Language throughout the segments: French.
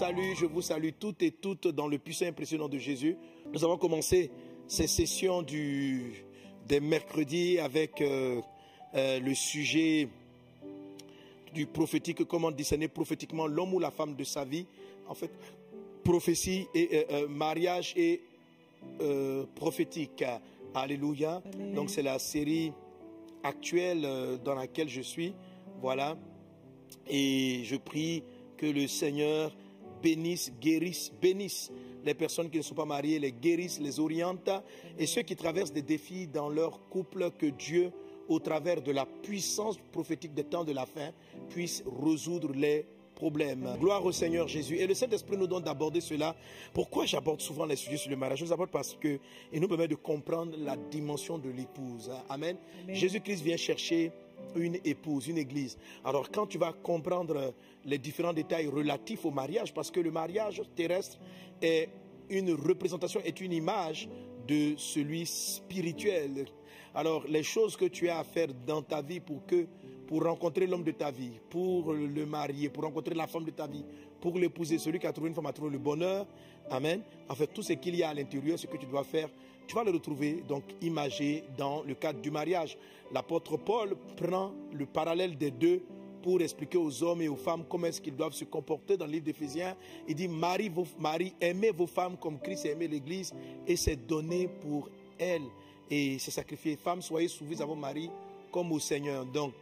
Salue, je vous salue toutes et toutes dans le puissant nom de Jésus. Nous avons commencé ces sessions du, des mercredis avec euh, euh, le sujet du prophétique, comment discerner prophétiquement l'homme ou la femme de sa vie. En fait, prophétie et euh, mariage et prophétique. Alléluia. Donc c'est la série actuelle dans laquelle je suis. Voilà. Et je prie que le Seigneur bénisse, guérisse, bénisse les personnes qui ne sont pas mariées, les guérisse, les oriente, et ceux qui traversent des défis dans leur couple, que Dieu, au travers de la puissance prophétique des temps de la fin, puisse résoudre les problèmes. Gloire au Seigneur Jésus. Et le Saint-Esprit nous donne d'aborder cela. Pourquoi j'aborde souvent les sujets sur le mariage? Je vous aborde parce que il nous permet de comprendre la dimension de l'épouse. Amen. Jésus-Christ vient chercher une épouse, une église. Alors quand tu vas comprendre les différents détails relatifs au mariage, parce que le mariage terrestre est une représentation, est une image de celui spirituel. Alors les choses que tu as à faire dans ta vie pour que pour rencontrer l'homme de ta vie, pour le marier, pour rencontrer la femme de ta vie, pour l'épouser, celui qui a trouvé une femme a trouvé le bonheur. Amen. En fait, tout ce qu'il y a à l'intérieur, ce que tu dois faire, tu vas le retrouver donc imagé dans le cadre du mariage. L'apôtre Paul prend le parallèle des deux pour expliquer aux hommes et aux femmes comment est-ce qu'ils doivent se comporter dans le livre d'Éphésiens. Il dit, Marie, vos, Marie, aimez vos femmes comme Christ a aimé l'Église et c'est donné pour elle. Et c'est sacrifié. Femmes, soyez soumises à vos maris comme au Seigneur. Donc,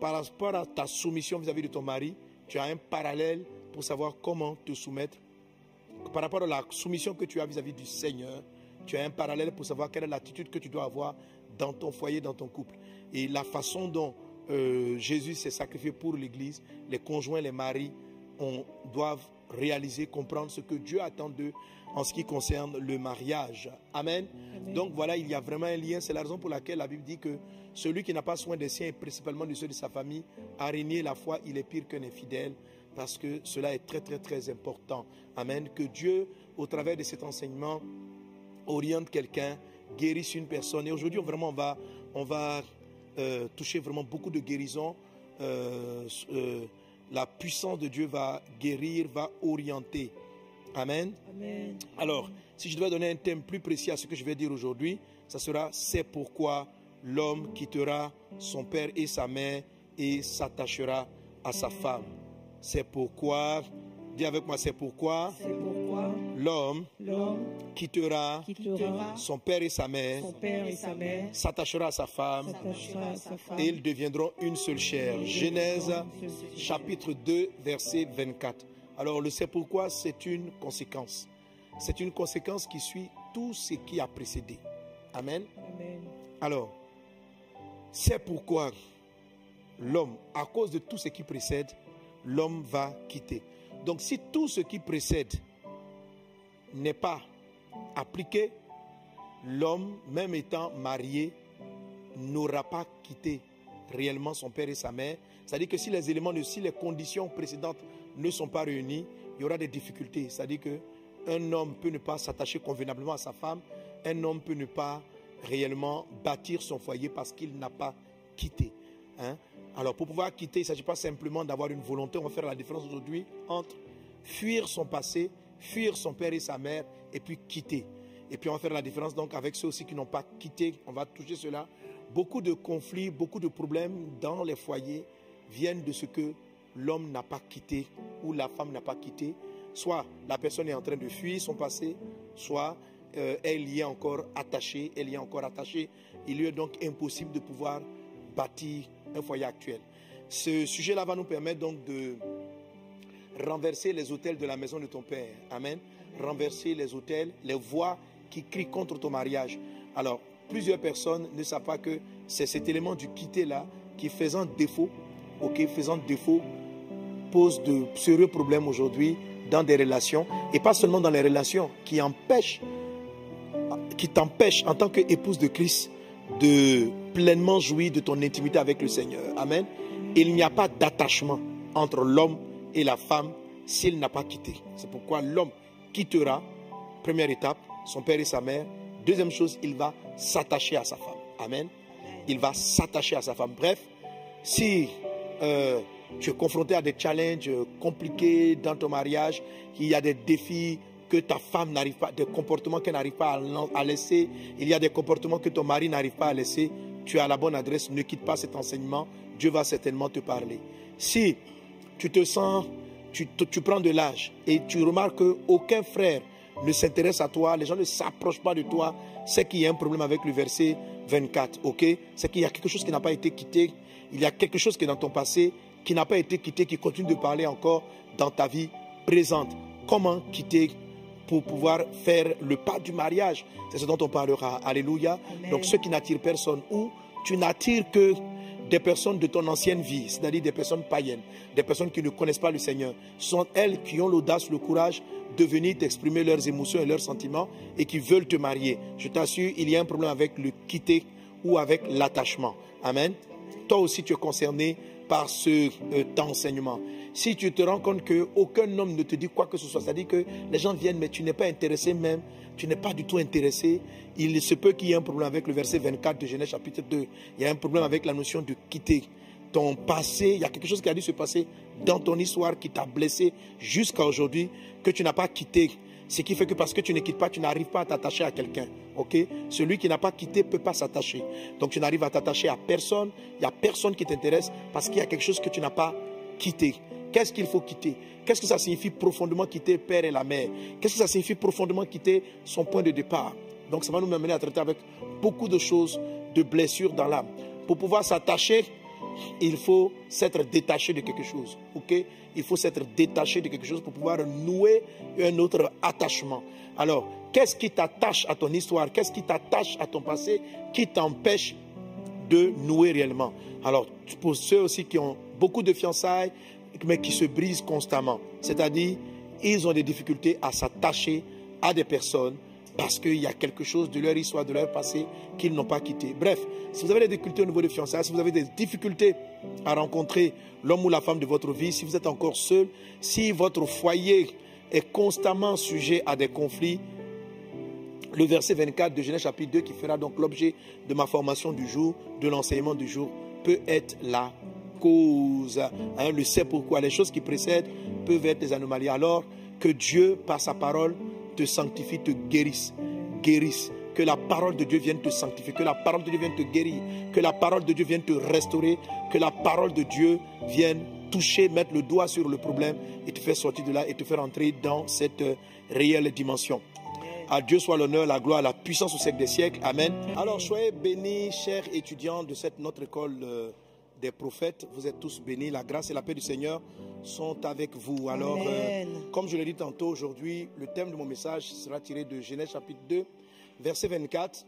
par rapport à ta soumission vis-à-vis de ton mari, tu as un parallèle pour savoir comment te soumettre. Par rapport à la soumission que tu as vis-à-vis du Seigneur, tu as un parallèle pour savoir quelle est l'attitude que tu dois avoir dans ton foyer, dans ton couple. Et la façon dont euh, Jésus s'est sacrifié pour l'Église, les conjoints, les maris, on, doivent réaliser, comprendre ce que Dieu attend d'eux en ce qui concerne le mariage. Amen. Donc voilà, il y a vraiment un lien. C'est la raison pour laquelle la Bible dit que celui qui n'a pas soin des siens et principalement de ceux de sa famille a régné la foi, il est pire qu'un infidèle parce que cela est très très très important. Amen. Que Dieu, au travers de cet enseignement, oriente quelqu'un, guérisse une personne. Et aujourd'hui, vraiment, on va, on va euh, toucher vraiment beaucoup de guérison. Euh, euh, la puissance de Dieu va guérir, va orienter. Amen. Alors, si je devais donner un thème plus précis à ce que je vais dire aujourd'hui, ça sera c'est pourquoi l'homme quittera son père et sa mère et s'attachera à sa femme. C'est pourquoi Dis avec moi, c'est pourquoi, l'homme quittera, son père et sa mère, s'attachera à sa femme, et ils deviendront une seule chair. Genèse chapitre 2, verset 24. Alors le c'est pourquoi, c'est une conséquence. C'est une conséquence qui suit tout ce qui a précédé. Amen. Alors, c'est pourquoi l'homme, à cause de tout ce qui précède, l'homme va quitter. Donc si tout ce qui précède n'est pas appliqué, l'homme, même étant marié, n'aura pas quitté réellement son père et sa mère. C'est-à-dire que si les éléments, si les conditions précédentes ne sont pas réunies, il y aura des difficultés. C'est-à-dire qu'un homme peut ne pas s'attacher convenablement à sa femme, un homme peut ne pas réellement bâtir son foyer parce qu'il n'a pas quitté. Hein? Alors pour pouvoir quitter, il ne s'agit pas simplement d'avoir une volonté, on va faire la différence aujourd'hui entre fuir son passé, fuir son père et sa mère, et puis quitter. Et puis on va faire la différence donc avec ceux aussi qui n'ont pas quitté, on va toucher cela. Beaucoup de conflits, beaucoup de problèmes dans les foyers viennent de ce que l'homme n'a pas quitté ou la femme n'a pas quitté. Soit la personne est en train de fuir son passé, soit euh, elle y est encore attachée, elle y est encore attachée. Il lui est donc impossible de pouvoir bâtir un foyer actuel. Ce sujet-là va nous permettre donc de renverser les hôtels de la maison de ton père. Amen. Renverser les hôtels, les voix qui crient contre ton mariage. Alors, plusieurs personnes ne savent pas que c'est cet élément du quitter-là qui, faisant défaut, ok, faisant défaut, pose de sérieux problèmes aujourd'hui dans des relations, et pas seulement dans les relations, qui empêchent, qui t'empêchent en tant qu'épouse de Christ de pleinement jouir de ton intimité avec le Seigneur. Amen. Il n'y a pas d'attachement entre l'homme et la femme s'il n'a pas quitté. C'est pourquoi l'homme quittera, première étape, son père et sa mère. Deuxième chose, il va s'attacher à sa femme. Amen. Il va s'attacher à sa femme. Bref, si euh, tu es confronté à des challenges compliqués dans ton mariage, qu'il y a des défis que ta femme n'arrive pas, des comportements qu'elle n'arrive pas à laisser, il y a des comportements que ton mari n'arrive pas à laisser, tu as la bonne adresse, ne quitte pas cet enseignement, Dieu va certainement te parler. Si tu te sens, tu, tu prends de l'âge et tu remarques qu'aucun frère ne s'intéresse à toi, les gens ne s'approchent pas de toi, c'est qu'il y a un problème avec le verset 24, ok? C'est qu'il y a quelque chose qui n'a pas été quitté, il y a quelque chose qui est dans ton passé qui n'a pas été quitté, qui continue de parler encore dans ta vie présente. Comment quitter pour pouvoir faire le pas du mariage C'est ce dont on parlera. Alléluia. Donc ceux qui n'attirent personne ou tu n'attires que des personnes de ton ancienne vie, c'est-à-dire des personnes païennes, des personnes qui ne connaissent pas le Seigneur. Sont elles qui ont l'audace, le courage de venir t'exprimer leurs émotions et leurs sentiments et qui veulent te marier. Je t'assure, il y a un problème avec le quitter ou avec l'attachement. Amen. Toi aussi, tu es concerné par ce euh, enseignement. Si tu te rends compte qu'aucun homme ne te dit quoi que ce soit, c'est-à-dire que les gens viennent, mais tu n'es pas intéressé même, tu n'es pas du tout intéressé, il se peut qu'il y ait un problème avec le verset 24 de Genèse chapitre 2. Il y a un problème avec la notion de quitter ton passé. Il y a quelque chose qui a dû se passer dans ton histoire qui t'a blessé jusqu'à aujourd'hui, que tu n'as pas quitté. Ce qui fait que parce que tu ne quittes pas, tu n'arrives pas à t'attacher à quelqu'un. Ok? Celui qui n'a pas quitté ne peut pas s'attacher. Donc tu n'arrives à t'attacher à personne. Il n'y a personne qui t'intéresse parce qu'il y a quelque chose que tu n'as pas quitté. Qu'est-ce qu'il faut quitter? Qu'est-ce que ça signifie profondément quitter père et la mère? Qu'est-ce que ça signifie profondément quitter son point de départ? Donc ça va nous amener à traiter avec beaucoup de choses, de blessures dans l'âme. Pour pouvoir s'attacher, il faut s'être détaché de quelque chose. Il faut s'être détaché de quelque chose pour pouvoir nouer un autre attachement. Alors, qu'est-ce qui t'attache à ton histoire? Qu'est-ce qui t'attache à ton passé Qui t'empêche de nouer réellement? Alors, pour ceux aussi qui ont beaucoup de fiançailles, mais qui se brisent constamment. C'est-à-dire, ils ont des difficultés à s'attacher à des personnes parce qu'il y a quelque chose de leur histoire, de leur passé qu'ils n'ont pas quitté. Bref, si vous avez des difficultés au niveau des fiançailles, si vous avez des difficultés à rencontrer l'homme ou la femme de votre vie, si vous êtes encore seul, si votre foyer est constamment sujet à des conflits, le verset 24 de Genèse chapitre 2, qui fera donc l'objet de ma formation du jour, de l'enseignement du jour, peut être là cause. Hein, le sait pourquoi. Les choses qui précèdent peuvent être des anomalies. Alors que Dieu, par sa parole, te sanctifie, te guérisse. Guérisse. Que la parole de Dieu vienne te sanctifier, que la parole de Dieu vienne te guérir, que la parole de Dieu vienne te restaurer, que la parole de Dieu vienne toucher, mettre le doigt sur le problème et te faire sortir de là et te faire entrer dans cette euh, réelle dimension. À Dieu soit l'honneur, la gloire, la puissance au siècle des siècles. Amen. Alors soyez bénis, chers étudiants de cette notre école. Des prophètes. Vous êtes tous bénis. La grâce et la paix du Seigneur sont avec vous. Alors, euh, comme je l'ai dit tantôt aujourd'hui, le thème de mon message sera tiré de Genèse chapitre 2, verset 24.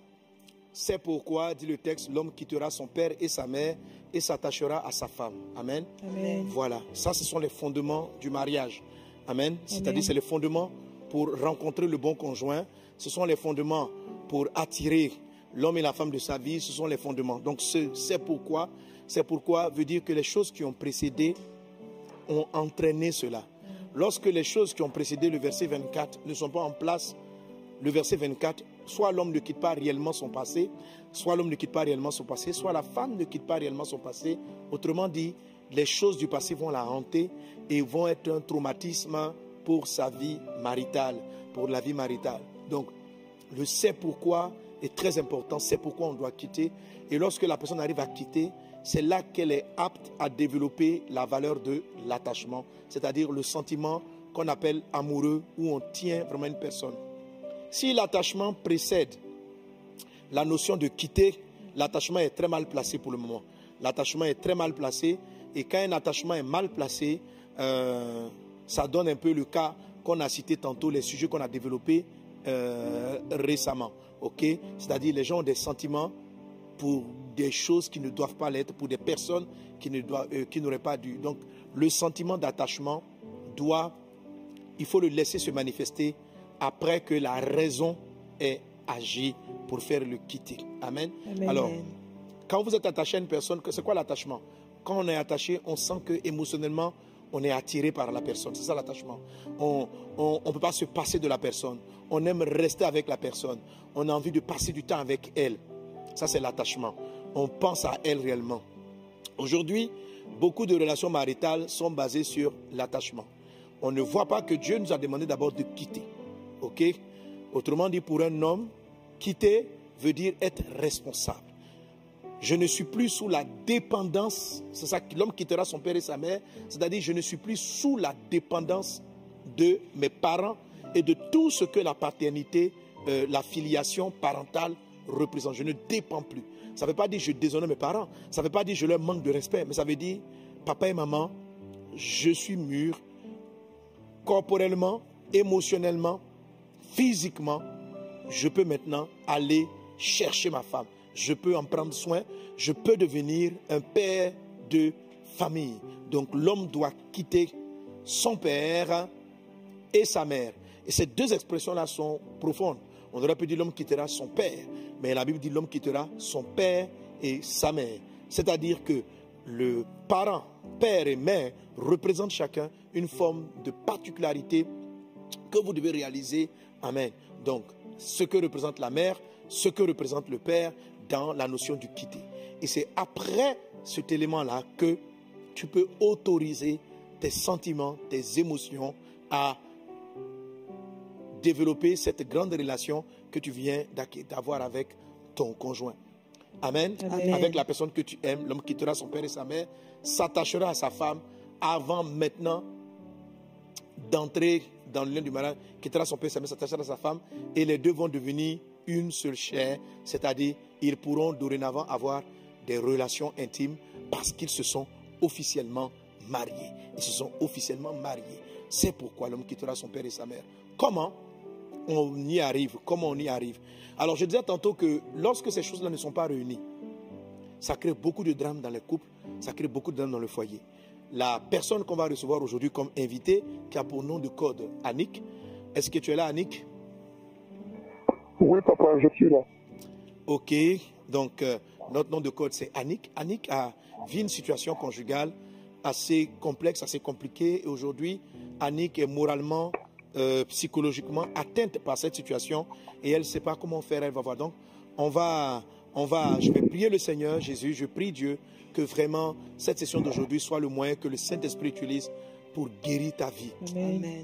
C'est pourquoi, dit le texte, l'homme quittera son père et sa mère et s'attachera à sa femme. Amen. Voilà, ça ce sont les fondements du mariage. Amen. C'est-à-dire c'est les fondements pour rencontrer le bon conjoint. Ce sont les fondements pour attirer l'homme et la femme de sa vie. Ce sont les fondements. Donc c'est pourquoi c'est pourquoi veut dire que les choses qui ont précédé ont entraîné cela. Lorsque les choses qui ont précédé le verset 24 ne sont pas en place, le verset 24, soit l'homme ne quitte pas réellement son passé, soit l'homme ne quitte pas réellement son passé, soit la femme ne quitte pas réellement son passé. Autrement dit, les choses du passé vont la hanter et vont être un traumatisme pour sa vie maritale, pour la vie maritale. Donc, le c'est pourquoi est très important, c'est pourquoi on doit quitter. Et lorsque la personne arrive à quitter, c'est là qu'elle est apte à développer la valeur de l'attachement, c'est-à-dire le sentiment qu'on appelle amoureux, où on tient vraiment une personne. Si l'attachement précède la notion de quitter, l'attachement est très mal placé pour le moment. L'attachement est très mal placé, et quand un attachement est mal placé, euh, ça donne un peu le cas qu'on a cité tantôt, les sujets qu'on a développés euh, récemment. C'est-à-dire les gens ont des sentiments pour des choses qui ne doivent pas l'être, pour des personnes qui ne doivent, euh, qui n'auraient pas dû. Donc, le sentiment d'attachement doit, il faut le laisser se manifester après que la raison ait agi pour faire le quitter. Amen. Alors, quand vous êtes attaché à une personne, c'est quoi l'attachement? Quand on est attaché, on sent que émotionnellement, on est attiré par la personne. C'est ça l'attachement. On ne peut pas se passer de la personne. On aime rester avec la personne. On a envie de passer du temps avec elle. Ça, c'est l'attachement. On pense à elle réellement. Aujourd'hui, beaucoup de relations maritales sont basées sur l'attachement. On ne voit pas que Dieu nous a demandé d'abord de quitter. OK? Autrement dit, pour un homme, quitter veut dire être responsable. Je ne suis plus sous la dépendance, c'est ça que l'homme quittera son père et sa mère, c'est-à-dire je ne suis plus sous la dépendance de mes parents et de tout ce que la paternité, euh, la filiation parentale représente. Je ne dépends plus. Ça ne veut pas dire que je déshonore mes parents, ça ne veut pas dire que je leur manque de respect, mais ça veut dire, papa et maman, je suis mûr corporellement, émotionnellement, physiquement, je peux maintenant aller chercher ma femme. Je peux en prendre soin. Je peux devenir un père de famille. Donc l'homme doit quitter son père et sa mère. Et ces deux expressions-là sont profondes. On aurait pu dire l'homme quittera son père, mais la Bible dit l'homme quittera son père et sa mère. C'est-à-dire que le parent, père et mère représentent chacun une forme de particularité que vous devez réaliser. Amen. Donc, ce que représente la mère, ce que représente le père dans la notion du quitter. Et c'est après cet élément-là que tu peux autoriser tes sentiments, tes émotions à développer cette grande relation que tu viens d'avoir avec ton conjoint. Amen. Avec la personne que tu aimes, l'homme quittera son père et sa mère, s'attachera à sa femme avant maintenant d'entrer dans le lien du mariage, quittera son père et sa mère, s'attachera à sa femme, et les deux vont devenir une seule chair, c'est-à-dire ils pourront dorénavant avoir des relations intimes parce qu'ils se sont officiellement mariés. Ils se sont officiellement mariés. C'est pourquoi l'homme quittera son père et sa mère. Comment? On y arrive Comment on y arrive Alors je disais tantôt que lorsque ces choses-là ne sont pas réunies, ça crée beaucoup de drames dans les couples, ça crée beaucoup de drames dans le foyer. La personne qu'on va recevoir aujourd'hui comme invité, qui a pour nom de code Annick, est-ce que tu es là Annick? Oui papa, je suis là. Ok, donc euh, notre nom de code c'est Annick. Annick a vu une situation conjugale assez complexe, assez compliquée. Et aujourd'hui, Annick est moralement, euh, psychologiquement atteinte par cette situation et elle ne sait pas comment faire. Elle va voir. Donc, on va, on va, je vais prier le Seigneur Jésus. Je prie Dieu que vraiment cette session d'aujourd'hui soit le moyen que le Saint-Esprit utilise pour guérir ta vie,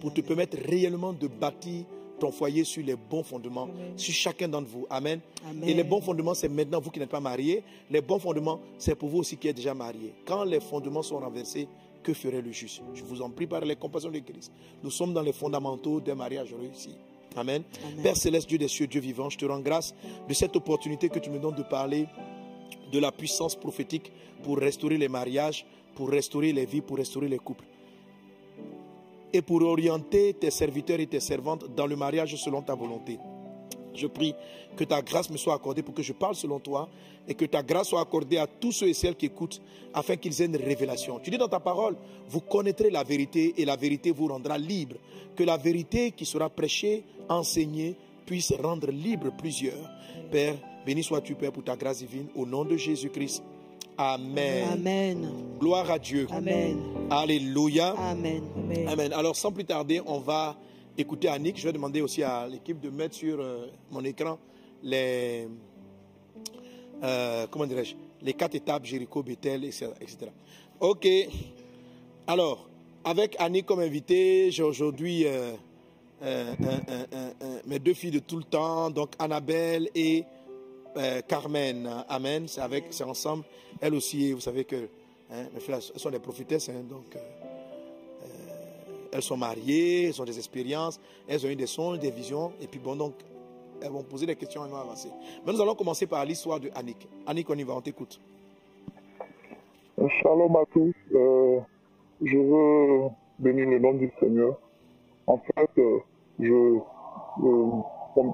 pour te permettre réellement de bâtir ton foyer sur les bons fondements, sur chacun d'entre vous. Amen. Et les bons fondements, c'est maintenant vous qui n'êtes pas mariés. Les bons fondements, c'est pour vous aussi qui êtes déjà mariés. Quand les fondements sont renversés, que ferait le juste Je vous en prie par les compassions de Christ. Nous sommes dans les fondamentaux d'un mariage réussi. Amen. Père céleste, Dieu des cieux, Dieu vivant, je te rends grâce de cette opportunité que tu me donnes de parler de la puissance prophétique pour restaurer les mariages, pour restaurer les vies, pour restaurer les couples et pour orienter tes serviteurs et tes servantes dans le mariage selon ta volonté. Je prie que ta grâce me soit accordée pour que je parle selon toi et que ta grâce soit accordée à tous ceux et celles qui écoutent afin qu'ils aient une révélation. Tu dis dans ta parole, vous connaîtrez la vérité et la vérité vous rendra libre. Que la vérité qui sera prêchée, enseignée, puisse rendre libre plusieurs. Père, béni sois-tu, Père, pour ta grâce divine, au nom de Jésus-Christ. Amen. Amen. Gloire à Dieu. Amen. Alléluia. Amen. Amen. Alors, sans plus tarder, on va écouter Annick. Je vais demander aussi à l'équipe de mettre sur euh, mon écran les, euh, comment dirais-je, les quatre étapes, Jéricho, Bethel, etc., Ok. Alors, avec Annick comme invité, j'ai aujourd'hui euh, mes deux filles de tout le temps, donc Annabelle et Carmen. Amen. C'est ensemble. Elles aussi, vous savez que hein, mes filles elles sont des prophétesses, hein, donc elles sont mariées, elles ont des expériences, elles ont eu des songes, des visions, et puis bon, donc, elles vont poser des questions et vont avancer. Mais nous allons commencer par l'histoire de Annick. Annick, on y va, on t'écoute. Shalom à tous. Euh, je veux bénir le nom du Seigneur. En fait, euh, je, euh,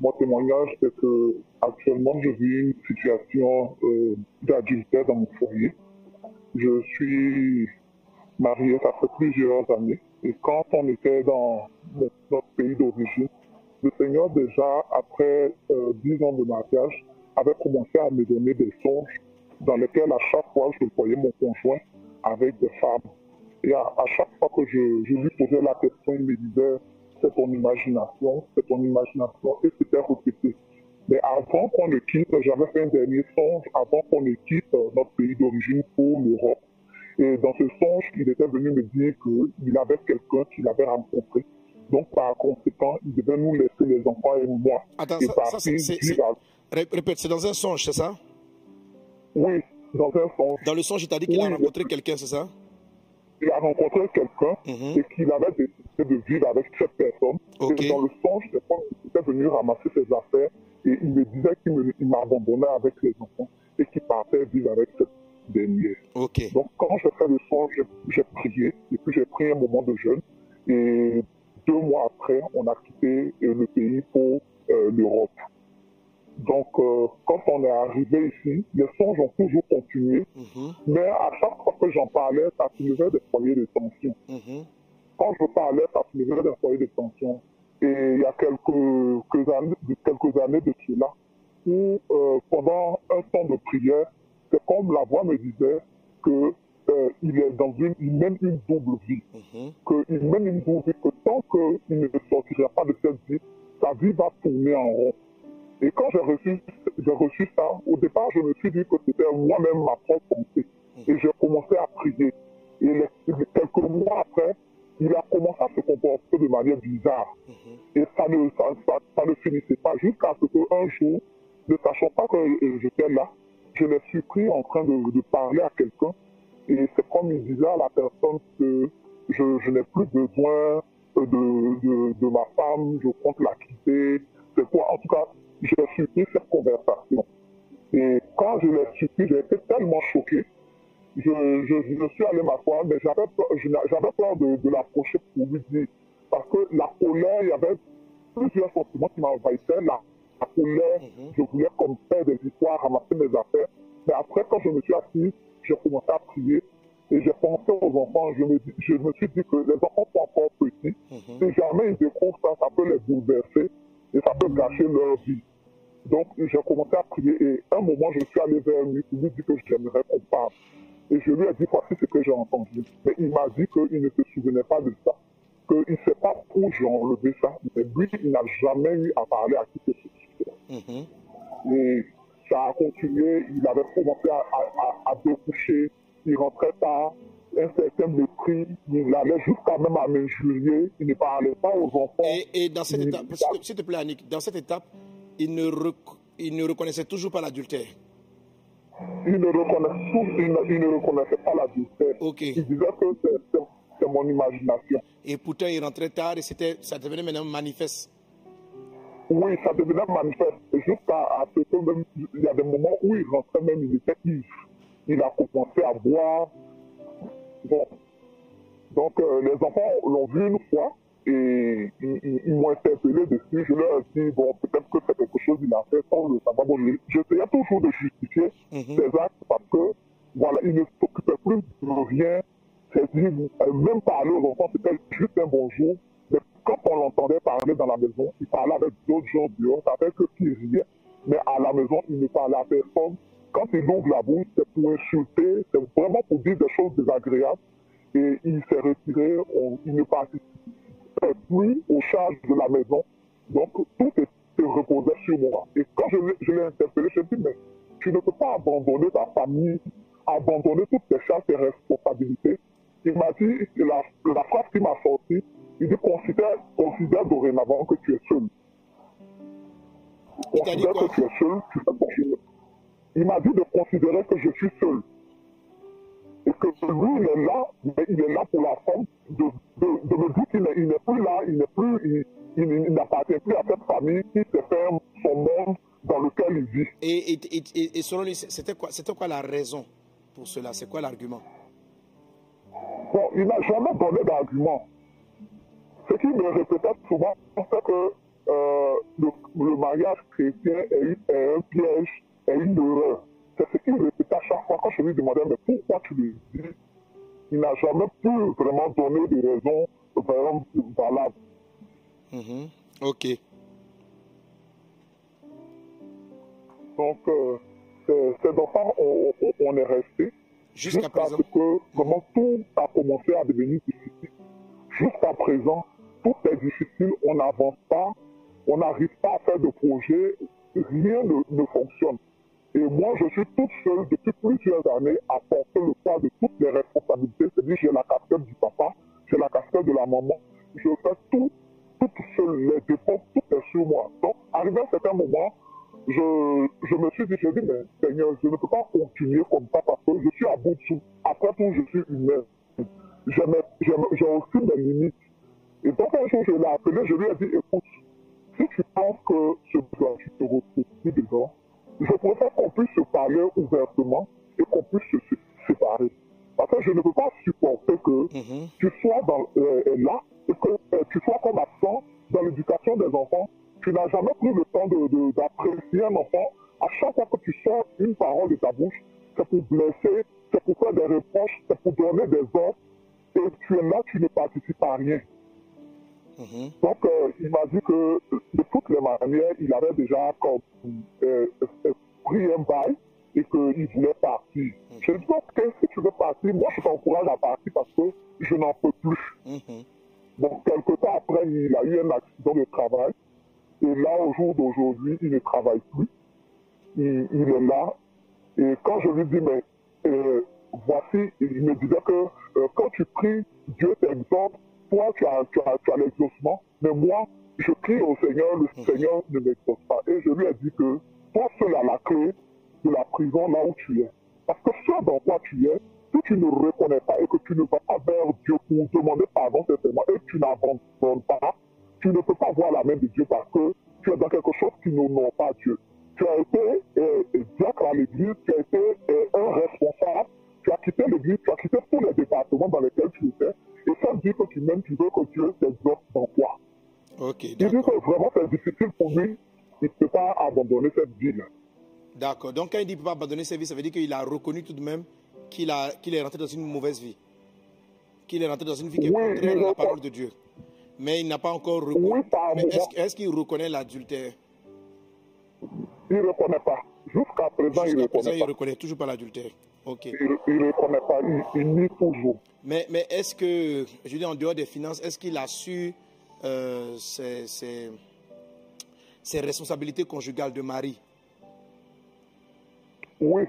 mon témoignage, c'est que actuellement, je vis une situation d'adultère dans mon foyer. Je suis marié, ça fait plusieurs années. Et quand on était dans notre pays d'origine, le Seigneur déjà, après euh, dix ans de mariage, avait commencé à me donner des songes dans lesquels à chaque fois je voyais mon conjoint avec des femmes. Et à, chaque fois que je, lui posais la question, il me disait, c'est ton imagination, c'est ton imagination, et c'était répété. Mais avant qu'on ne quitte, j'avais fait un dernier songe, avant qu'on ne quitte notre pays d'origine pour l'Europe. Et dans ce songe, il était venu me dire qu'il avait quelqu'un qu'il avait rencontré. Donc, par conséquent, il devait nous laisser les enfants et moi. Attends, et ça, c'est- à- Répète, c'est dans un songe, c'est ça? Oui, dans un songe. Dans le songe, il t'a dit qu'il a Oui, rencontré quelqu'un, c'est ça? Il a rencontré quelqu'un Mhm. et qu'il avait décidé de vivre avec cette personne. Ok. Et dans le songe, il était venu ramasser ses affaires et il me disait qu'il m'abandonnait avec les enfants et qu'il partait vivre avec cette Ok. Donc, quand j'ai fait le songe, j'ai- prié, et puis j'ai pris un moment de jeûne, et deux mois après, on a quitté euh, le pays pour euh, l'Europe. Donc, euh, quand on est arrivé ici, les songes ont toujours continué, Mhm, mais à chaque fois que j'en parlais, ça soulevait des foyers de tension. mhm. Quand je parlais, ça soulevait des foyers de tension. Et il y a quelques, quelques années, quelques années de cela, où euh, pendant un temps de prière, c'est comme la voix me disait que euh, il est dans une, il mène une double vie, Mhm. qu'il mène une double vie, que tant qu'il ne sortira pas de cette vie, sa vie va tourner en rond. Et quand j'ai reçu, j'ai reçu ça, au départ, je me suis dit que c'était moi-même ma propre pensée. Et j'ai commencé à prier. Et les- quelques mois après, il a commencé à se comporter de manière bizarre. Et ça ne, ça, ça- ça ne finissait pas jusqu'à ce qu'un jour, ne sachant pas que j'étais là, je l'ai surpris en train de, parler à quelqu'un. Et c'est comme il disait à la personne que je, n'ai plus besoin de, ma femme, je compte la quitter. C'est quoi? En tout cas, j'ai surpris cette conversation. Et quand je l'ai surpris, j'ai été tellement choqué. Je, suis allé m'asseoir, mais j'avais peur, de l'approcher pour lui dire. Parce que la colère, il y avait plusieurs sentiments qui m'envahissaient. La, la colère, je voulais comme faire des histoires, ramasser mes affaires. Mais après, quand je me suis assis, j'ai commencé à prier. Et j'ai pensé aux enfants. Je me, je me suis dit que les enfants sont encore petits. Si jamais ils découvrent ça, ça peut les bouleverser. Et ça peut gâcher leur vie. Donc, j'ai commencé à prier. Et un moment, je suis allé vers lui pour lui dire que j'aimerais qu'on parle. Et je lui ai dit, voici ce que j'ai entendu. Mais il m'a dit qu'il ne se souvenait pas de ça. Qu'il ne sait pas où j'ai enlevé ça. Mais lui, il n'a jamais eu à parler à qui que ce soit. Mhm. Et ça a continué. Il avait commencé à, à, à, découcher. Il rentrait tard. Un certain mépris. Il allait jusqu'à même à m'injurier. Il ne parlait pas aux enfants. Et, et dans cette Il- étape, s'il te- plaît, Annick, dans cette étape, il ne, rec- il ne reconnaissait toujours pas l'adultère. Il ne reconnaissait, il ne, pas l'adultère. Il disait que c'est- mon imagination. Et pourtant, il rentrait tard et c'était, ça devenait maintenant manifeste. Oui, ça devenait manifeste? Jusqu'à à ce que même, il y a des moments où il rentrait même, il était ivre. Il a commencé à boire. Bon. Donc, euh, les enfants l'ont vu une fois et ils, ils- ils m'ont interpellé dessus. Je leur ai dit, bon, peut-être que c'est quelque chose qu'il a fait sans le savoir. Bon, je- j'essayais toujours de justifier Mhm. ses actes parce que, voilà, il ne s'occupait plus de rien. C'est-à-dire, euh, même parler aux enfants, c'était juste un bonjour. Quand on l'entendait parler dans la maison, il parlait avec d'autres gens dehors, fait que qui riait. Mais à la maison, il ne parlait à personne. Quand il ouvre la bouche, c'est pour insulter, c'est vraiment pour dire des choses désagréables. Et il s'est retiré, il ne participait plus aux charges de la maison. Donc, tout se reposait sur moi. Et quand je l'ai interpellé, je lui ai dit, mais tu ne peux pas abandonner ta famille, abandonner toutes tes charges, tes responsabilités. Il m'a dit, la, la phrase qui m'a sorti, il dit, considère, considère dorénavant que tu es seul. Considère que tu es seul, tu fais ton chemin. Il m'a dit de considérer que je suis seul. Et que lui, il est là, mais il est là pour la forme de, de, de me dire qu'il n'est plus là, il n'est plus, il, il- il n'appartient plus à cette famille qui s'est fait son monde dans lequel il vit. Et, et, et, et- et selon lui, c'était quoi, c'était quoi la raison pour cela? C'est quoi l'argument? Bon, il n'a jamais donné d'argument. Ce qu'il me répétait souvent, c'est que euh, le, le mariage chrétien est, un piège, est une erreur. C'est ce qu'il répétait à chaque fois quand je lui demandais, mais pourquoi tu le dis? Il n'a jamais pu vraiment donner de raison vraiment valable. Mhm. Ok. Donc, euh, dans ça on, on- on est resté. Jusqu'à Jusqu'à présent. ce que vraiment tout a commencé à devenir difficile. Jusqu'à présent, tout est difficile, on n'avance pas, on n'arrive pas à faire de projet. rien ne, ne fonctionne. Et moi, je suis toute seule depuis plusieurs années à porter le poids de toutes les responsabilités. C'est-à-dire, j'ai la casquette du papa, j'ai la casquette de la maman. Je fais tout, toute seule, les défauts, tout est sur moi. Donc, arrivé à un certain moment, je, me suis dit, je dis, mais Seigneur, je ne peux pas continuer comme ça parce que je suis à bout de souffle. Après tout, je suis humain. J'ai mes- j'ai mes- j'ai aussi mes limites. Et donc, un jour, je l'ai appelé, je lui ai dit, écoute, si tu penses que ce besoin, tu te retrouves plus dedans, je préfère qu'on puisse se parler ouvertement et qu'on puisse se sé- séparer. Parce que je ne peux pas supporter que Mhm. tu sois dans, euh, là et que euh, tu sois comme absent dans l'éducation des enfants. Tu n'as jamais pris le temps d'apprécier un enfant. À chaque fois que tu sors une parole de ta bouche, c'est pour blesser, c'est pour faire des reproches, c'est pour donner des ordres. Et tu es là, tu ne participes à rien. Mhm. Donc, euh, il m'a dit que de toutes les manières, il avait déjà comme, euh, euh, pris un bail et qu'il voulait partir. Je lui ai dit, ok, si tu veux partir, moi je t'encourage à partir parce que je n'en peux plus. Mhm. Donc, quelque temps après, il a eu un accident de travail. Et là, au jour d'aujourd'hui, il ne travaille plus. Il, il est là. Et quand je lui dis, mais euh, voici, il me disait que euh, quand tu pries, Dieu t'exhorte, toi, tu as, tu as, tu as l'exaucement. Mais moi, je prie au Seigneur, le Seigneur ne m'exauce pas. Et je lui ai dit que toi seul as la clé de la prison là où tu es. Parce que ce dans quoi tu es, si tu ne reconnais pas et que tu ne vas pas vers Dieu pour demander pardon simplement et tu n'abandonnes pas, tu ne peux pas voir la main de Dieu parce que tu es dans quelque chose qui n'honore pas Dieu. Tu as été euh, diacre à l'église, tu as été euh, un responsable, tu as quitté l'église, tu as quitté tous les départements dans lesquels tu étais, et ça dit que tu m'aimes, tu veux que Dieu t'exauce dans quoi. Ok, Il dit que vraiment c'est difficile pour lui, il ne peut pas abandonner cette vie-là. D'accord. Donc, quand il dit qu'il ne peut pas abandonner sa vie, ça veut dire qu'il a reconnu tout de même qu'il est rentré dans une mauvaise vie. Qu'il est rentré dans une vie qui est Oui, contraire à la parole de Dieu. Mais il n'a pas encore reconnu. Oui, est-ce qu'il reconnaît l'adultère? Il ne reconnaît pas. Jusqu'à présent, il ne reconnaît il pas. reconnaît toujours pas l'adultère. Il ne reconnaît pas, il, il nie toujours. Mais, mais est-ce que, je dire, en dehors des finances, est-ce qu'il a su euh, ses, ses- ses responsabilités conjugales de mari? Oui,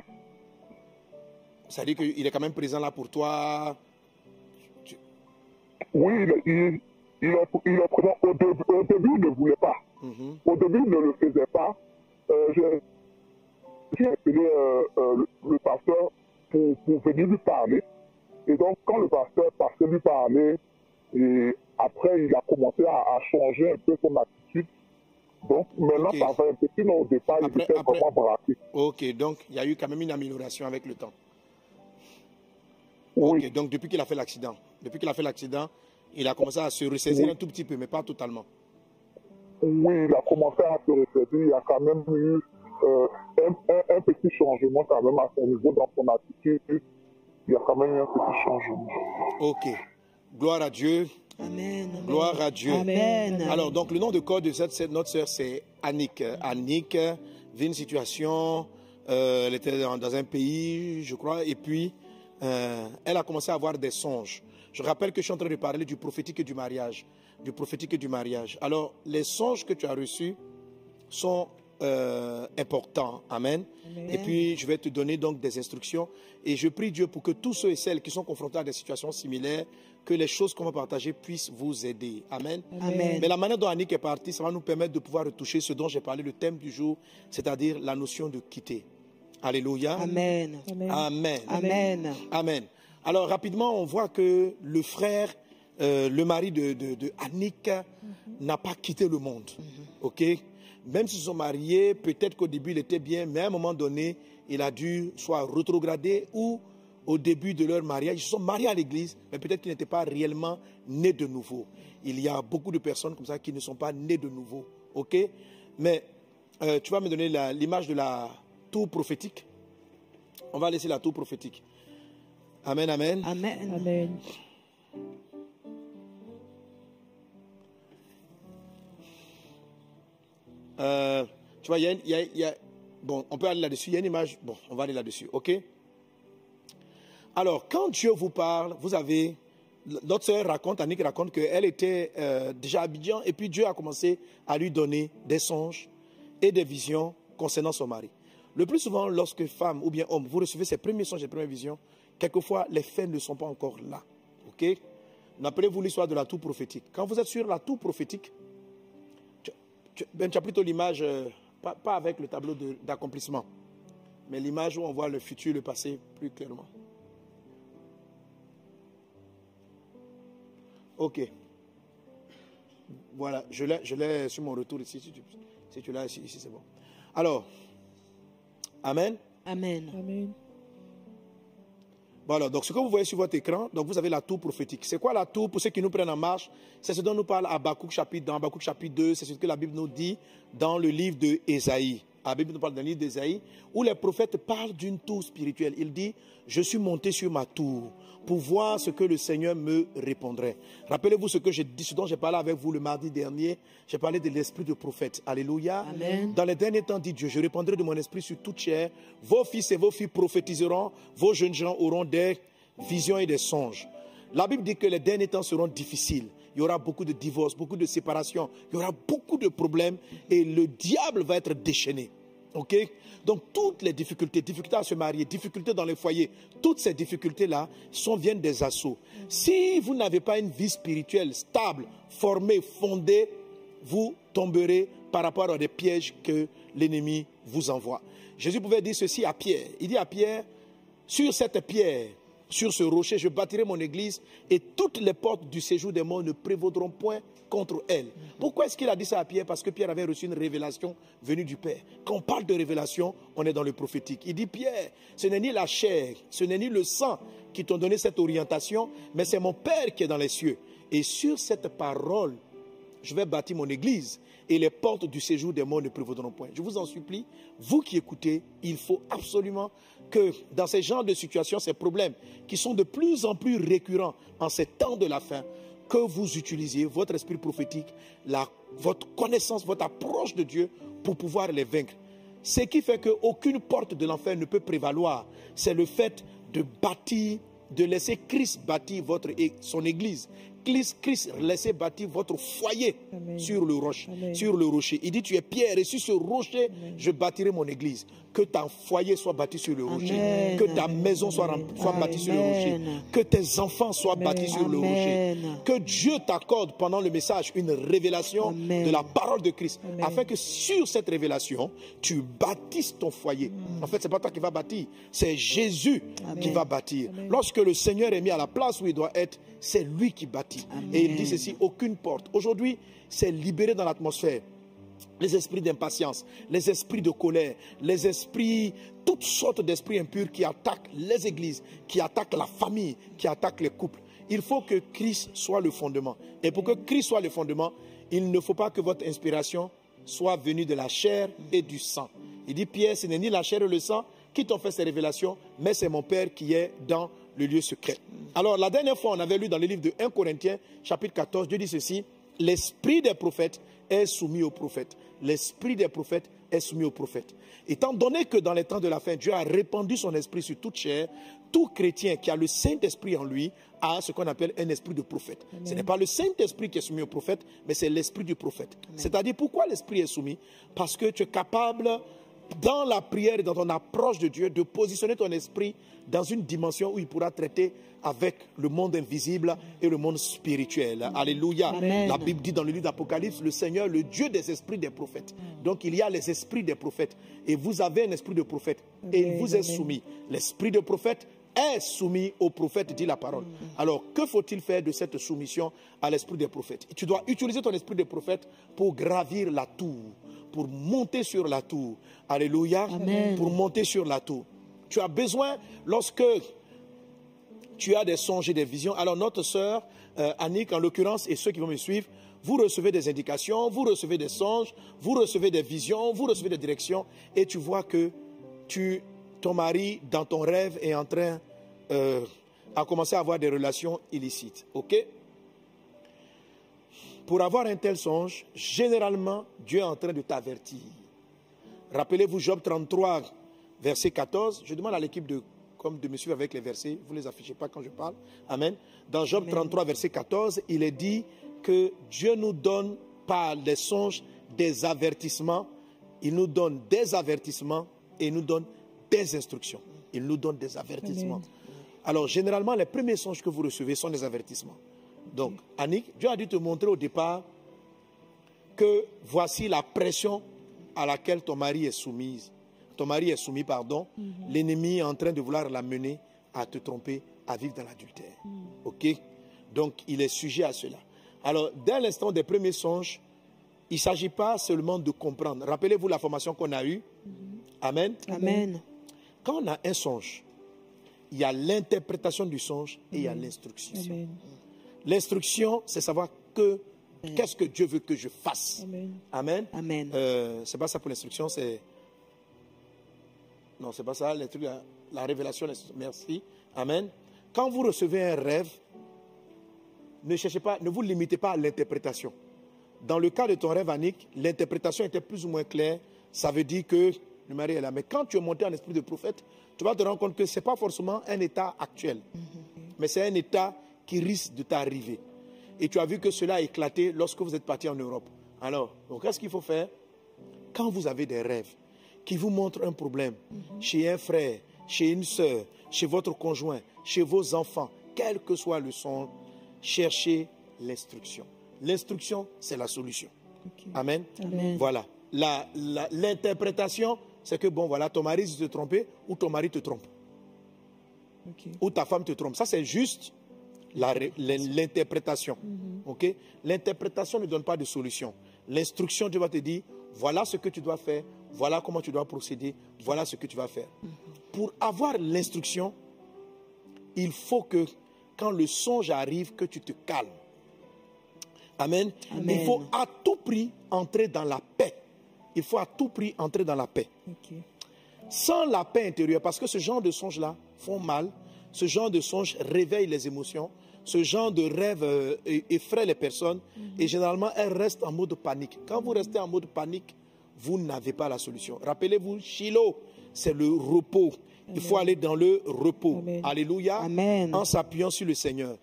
C'est-à-dire qu'il est quand même présent là pour toi? oui, il, est, il est présent. Au début, au début, il ne voulait pas. Mhm. Au début, il ne le faisait pas. Euh, je- J'ai appelé euh, euh, le, pasteur pour, pour venir lui parler. Et donc, quand le pasteur passait lui parler, et après, il a commencé à, à changer un peu son attitude. Donc, maintenant, ça va un peu. Sinon, au départ, il Après- était après- vraiment braqué. Ok, donc il y a eu quand même une amélioration avec le temps. Oui. Ok, donc depuis qu'il a fait l'accident, depuis qu'il a fait l'accident, il a commencé à se ressaisir Oui. un tout petit peu, mais pas totalement. Oui, il a commencé à se ressaisir. Il y a quand même eu euh, un, un- un petit changement quand même à son niveau dans son attitude. Il y a quand même eu un petit changement. Ok, gloire à Dieu, Amen. gloire à Dieu. Amen. Alors, donc le nom de code de cette, cette- notre sœur, c'est Annick. Annick vit une situation, euh, elle était dans, dans un pays, je crois, et puis euh, elle a commencé à avoir des songes. Je rappelle que je suis en train de parler du prophétique et du mariage. Du prophétique et du mariage. Alors, les songes que tu as reçus sont euh, importants. Amen. Amen. Et puis, je vais te donner donc des instructions. Et je prie Dieu pour que tous ceux et celles qui sont confrontés à des situations similaires, que les choses qu'on va partager puissent vous aider. Amen. Amen. Mais la manière dont Annick est partie, ça va nous permettre de pouvoir retoucher ce dont j'ai parlé, le thème du jour, c'est-à-dire la notion de quitter. Alléluia. Amen. Amen. Amen. Amen. Alors rapidement, on voit que le frère, euh, le mari de, de- de Annick, n'a pas quitté le monde. Ok? Même s'ils sont mariés, peut-être qu'au début il était bien, mais à un moment donné, il a dû soit rétrograder ou au début de leur mariage, ils se sont mariés à l'église, mais peut-être qu'ils n'étaient pas réellement nés de nouveau. Il y a beaucoup de personnes comme ça qui ne sont pas nées de nouveau. Ok? Mais euh, tu vas me donner l'image de la tour prophétique. On va laisser la tour prophétique. Amen, amen. Amen. Amen. Euh, tu vois, il y a, Bon, on peut aller là-dessus. Il y a une image. Bon, on va aller là-dessus. OK? Alors, quand Dieu vous parle, vous avez. Notre sœur raconte, Annick raconte qu'elle était euh, déjà à Abidjan et puis Dieu a commencé à lui donner des songes. et des visions concernant son mari. Le plus souvent, lorsque femme ou bien homme, vous recevez ces premiers songes, ces premières visions, quelquefois les faits ne sont pas encore là. Ok? N'appelez-vous l'histoire de la tour prophétique. Quand vous êtes sur la tour prophétique, tu, ben, as plutôt l'image, euh, pas, pas, avec le tableau d'accomplissement, mais l'image où on voit le futur, le passé plus clairement. Ok. Voilà, je l'ai sur mon retour ici. Si tu, si tu l'as ici, ici c'est bon. Alors, Amen. Amen. Amen. Voilà, donc ce que vous voyez sur votre écran, donc vous avez la tour prophétique. C'est quoi la tour pour ceux qui nous prennent en marche? C'est ce dont nous parle Habakkuk chapitre, dans Habakkuk chapitre 2, c'est ce que la Bible nous dit dans le livre de Ésaïe. La Bible nous parle d'un livre d'Ésaïe où les prophètes parlent d'une tour spirituelle. Il dit, je suis monté sur ma tour pour voir ce que le Seigneur me répondrait. Rappelez-vous ce que j'ai dit, ce dont j'ai parlé avec vous le mardi dernier. J'ai parlé de l'esprit de prophète. Alléluia. Dans les derniers temps, dit Dieu, je répondrai de mon esprit sur toute chair. Vos fils et vos filles prophétiseront. Vos jeunes gens auront des visions et des songes. La Bible dit que les derniers temps seront difficiles. Il y aura beaucoup de divorces, beaucoup de séparations. Il y aura beaucoup de problèmes et le diable va être déchaîné. OK? Donc toutes les difficultés, difficultés à se marier, difficultés dans les foyers, toutes ces difficultés-là viennent des assauts. Si vous n'avez pas une vie spirituelle stable, formée, fondée, vous tomberez par rapport à des pièges que l'ennemi vous envoie. Jésus pouvait dire ceci à Pierre. Il dit à Pierre, sur cette pierre, sur ce rocher, je bâtirai mon église et toutes les portes du séjour des morts ne prévaudront point contre elle. Pourquoi est-ce qu'il a dit ça à Pierre? Parce que Pierre avait reçu une révélation venue du Père. Quand on parle de révélation, on est dans le prophétique. Il dit Pierre, ce n'est ni la chair, ce n'est ni le sang qui t'ont donné cette orientation, mais c'est mon Père qui est dans les cieux. Et sur cette parole, je vais bâtir mon église et les portes du séjour des morts ne prévaudront point. Je vous en supplie, vous qui écoutez, il faut absolument que dans ces genres de situations, ces problèmes qui sont de plus en plus récurrents en ces temps de la fin, que vous utilisiez votre esprit prophétique, votre connaissance, votre approche de Dieu pour pouvoir les vaincre. Ce qui fait qu'aucune porte de l'enfer ne peut prévaloir, c'est le fait de bâtir, de laisser Christ bâtir votre, son Église Christ, laissez bâtir votre foyer sur le rocher, sur le rocher. Il dit tu es pierre et sur ce rocher je bâtirai mon église. Que ton foyer soit bâti sur le rocher, que ta maison soit, soit bâtie sur le rocher, que tes enfants soient bâtis sur le rocher. Que Dieu t'accorde pendant le message une révélation de la parole de Christ, afin que sur cette révélation tu bâtisses ton foyer. Mm. En fait, c'est pas toi qui vas bâtir, c'est Jésus qui va bâtir. Lorsque le Seigneur est mis à la place où il doit être, c'est lui qui bâtit. Et il dit ceci, aucune porte. Aujourd'hui, c'est libéré dans l'atmosphère. Les esprits d'impatience, les esprits de colère, les esprits, toutes sortes d'esprits impurs qui attaquent les églises, qui attaquent la famille, qui attaquent les couples. Il faut que Christ soit le fondement. Et pour que Christ soit le fondement, il ne faut pas que votre inspiration soit venue de la chair et du sang. Il dit, Pierre, ce n'est ni la chair et le sang qui t'ont fait ces révélations, mais c'est mon Père qui est dans le lieu secret. Alors, la dernière fois, on avait lu dans le livre de 1 Corinthiens, chapitre 14, Dieu dit ceci, l'esprit des prophètes est soumis aux prophètes. L'esprit des prophètes est soumis aux prophètes. Étant donné que dans les temps de la fin, Dieu a répandu son esprit sur toute chair, tout chrétien qui a le Saint-Esprit en lui a ce qu'on appelle un esprit de prophète. Ce n'est pas le Saint-Esprit qui est soumis au prophète, mais c'est l'esprit du prophète. C'est-à-dire pourquoi l'esprit est soumis? Parce que tu es capable dans la prière et dans ton approche de Dieu, de positionner ton esprit dans une dimension où il pourra traiter avec le monde invisible et le monde spirituel. Alléluia. La Bible dit dans le livre d'Apocalypse, le Seigneur, le Dieu des esprits des prophètes. Donc il y a les esprits des prophètes. Et vous avez un esprit de prophète. Et il vous est soumis. L'esprit de prophète est soumis au prophète, dit la parole. Alors, que faut-il faire de cette soumission à l'esprit des prophètes? Tu dois utiliser ton esprit de prophète pour gravir la tour pour monter sur la tour. Alléluia. Pour monter sur la tour. Tu as besoin, lorsque tu as des songes et des visions, alors notre sœur euh, Annick, en l'occurrence, et ceux qui vont me suivre, vous recevez des indications, vous recevez des songes, vous recevez des visions, vous recevez des directions, et tu vois que tu, ton mari, dans ton rêve, est en train, euh, à commencer à avoir des relations illicites. OK? Pour avoir un tel songe, généralement, Dieu est en train de t'avertir. Rappelez-vous Job 33, verset 14. Je demande à l'équipe de, comme de me suivre avec les versets. Vous ne les affichez pas quand je parle. Amen. Dans Job 33, verset 14, il est dit que Dieu nous donne par les songes des avertissements il nous donne des avertissements et il nous donne des instructions. Il nous donne des avertissements. Alors, généralement, les premiers songes que vous recevez sont des avertissements. Donc, Annick, Dieu a dû te montrer au départ que voici la pression à laquelle ton mari est soumise. Ton mari est soumis, pardon. Mhm. L'ennemi est en train de vouloir la mener à te tromper, à vivre dans l'adultère. Mhm. OK? Donc, il est sujet à cela. Alors, dès l'instant des premiers songes, il ne s'agit pas seulement de comprendre. Rappelez-vous la formation qu'on a eue. Mhm. Amen. Amen. Quand on a un songe, il y a l'interprétation du songe et il y a l'instruction. L'instruction, c'est savoir que qu'est-ce que Dieu veut que je fasse. Amen. Amen. Euh, c'est pas ça pour l'instruction, c'est non, c'est pas ça. La, la révélation. Merci. Amen. Quand vous recevez un rêve, ne cherchez pas, ne vous limitez pas à l'interprétation. Dans le cas de ton rêve, Annick, l'interprétation était plus ou moins claire. Ça veut dire que le mari est là. Mais quand tu es monté en esprit de prophète, tu vas te rendre compte que ce n'est pas forcément un état actuel, mais c'est un état qui risque de t'arriver. Et tu as vu que cela a éclaté lorsque vous êtes parti en Europe. Alors, qu'est-ce qu'il faut faire? Quand vous avez des rêves qui vous montrent un problème chez un frère, chez une soeur, chez votre conjoint, chez vos enfants, quel que soit le son, cherchez l'instruction. L'instruction, c'est la solution. Amen. Voilà. L'interprétation, c'est que, bon, voilà, ton mari se tromper ou ton mari te trompe. Ou ta femme te trompe. Ça, c'est juste l'interprétation. Mhm. L'interprétation ne donne pas de solution. L'instruction, Dieu va te dire, voilà ce que tu dois faire, voilà comment tu dois procéder, voilà ce que tu vas faire. Mhm. Pour avoir l'instruction, il faut que quand le songe arrive, que tu te calmes. Amen? Il faut à tout prix entrer dans la paix il faut à tout prix entrer dans la paix. Sans la paix intérieure, parce que ce genre de songes-là font mal, ce genre de songes réveille les émotions, ce genre de rêve euh, effraie les personnes mhm. et généralement elles restent en mode panique. Quand vous restez en mode panique, vous n'avez pas la solution. Rappelez-vous, Shiloh, c'est le repos. Il faut aller dans le repos. Alléluia. En s'appuyant sur le Seigneur.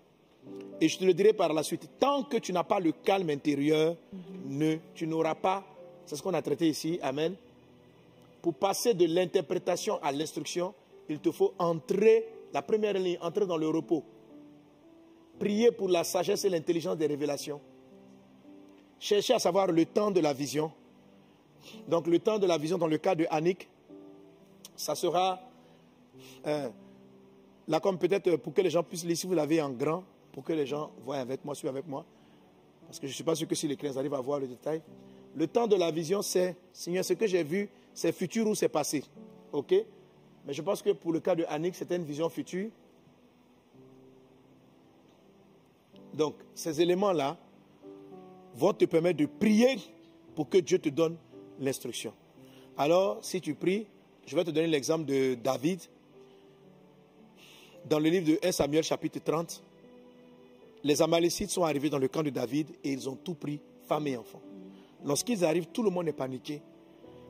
Et je te le dirai par la suite, tant que tu n'as pas le calme intérieur, mhm. ne, tu n'auras pas c'est ce qu'on a traité ici. Amen. Pour passer de l'interprétation à l'instruction, il te faut entrer, la première ligne, entrer dans le repos. Prier pour la sagesse et l'intelligence des révélations. Chercher à savoir le temps de la vision. Donc le temps de la vision dans le cas de Annick, ça sera euh, là comme peut-être pour que les gens puissent lire, si vous l'avez en grand, pour que les gens voient avec moi, suivent avec moi. Parce que je ne suis pas sûr que si les clients arrivent à voir le détail. Le temps de la vision, c'est, Seigneur, ce que j'ai vu, c'est futur ou c'est passé. OK? Mais je pense que pour le cas de Annick, c'était une vision future. Donc, ces éléments-là vont te permettre de prier pour que Dieu te donne l'instruction. Alors, si tu pries, je vais te donner l'exemple de David. Dans le livre de 1 Samuel chapitre 30, les Amalécites sont arrivés dans le camp de David et ils ont tout pris, femmes et enfants. Lorsqu'ils arrivent, tout le monde est paniqué.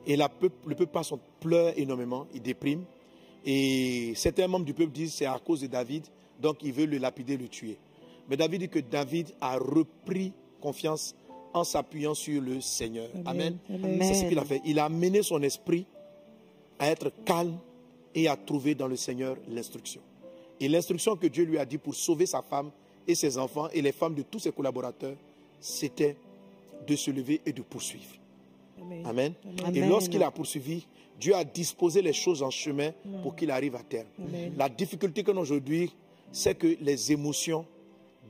Et le peuple passe, pleure énormément, il déprime. Et certains membres du peuple disent c'est à cause de David, donc ils veulent le lapider, le tuer. Mais David dit que David a repris confiance en s'appuyant sur le Seigneur. Amen. C'est ce qu'il a fait. Il a amené son esprit à être calme et à trouver dans le Seigneur l'instruction. Et l'instruction que Dieu lui a dit pour sauver sa femme et ses enfants et les femmes de tous ses collaborateurs, c'était de se lever et de poursuivre. Amen. Et lorsqu'il a poursuivi, Dieu a disposé les choses en chemin pour qu'il arrive à terme. La difficulté qu'on a aujourd'hui, c'est que les émotions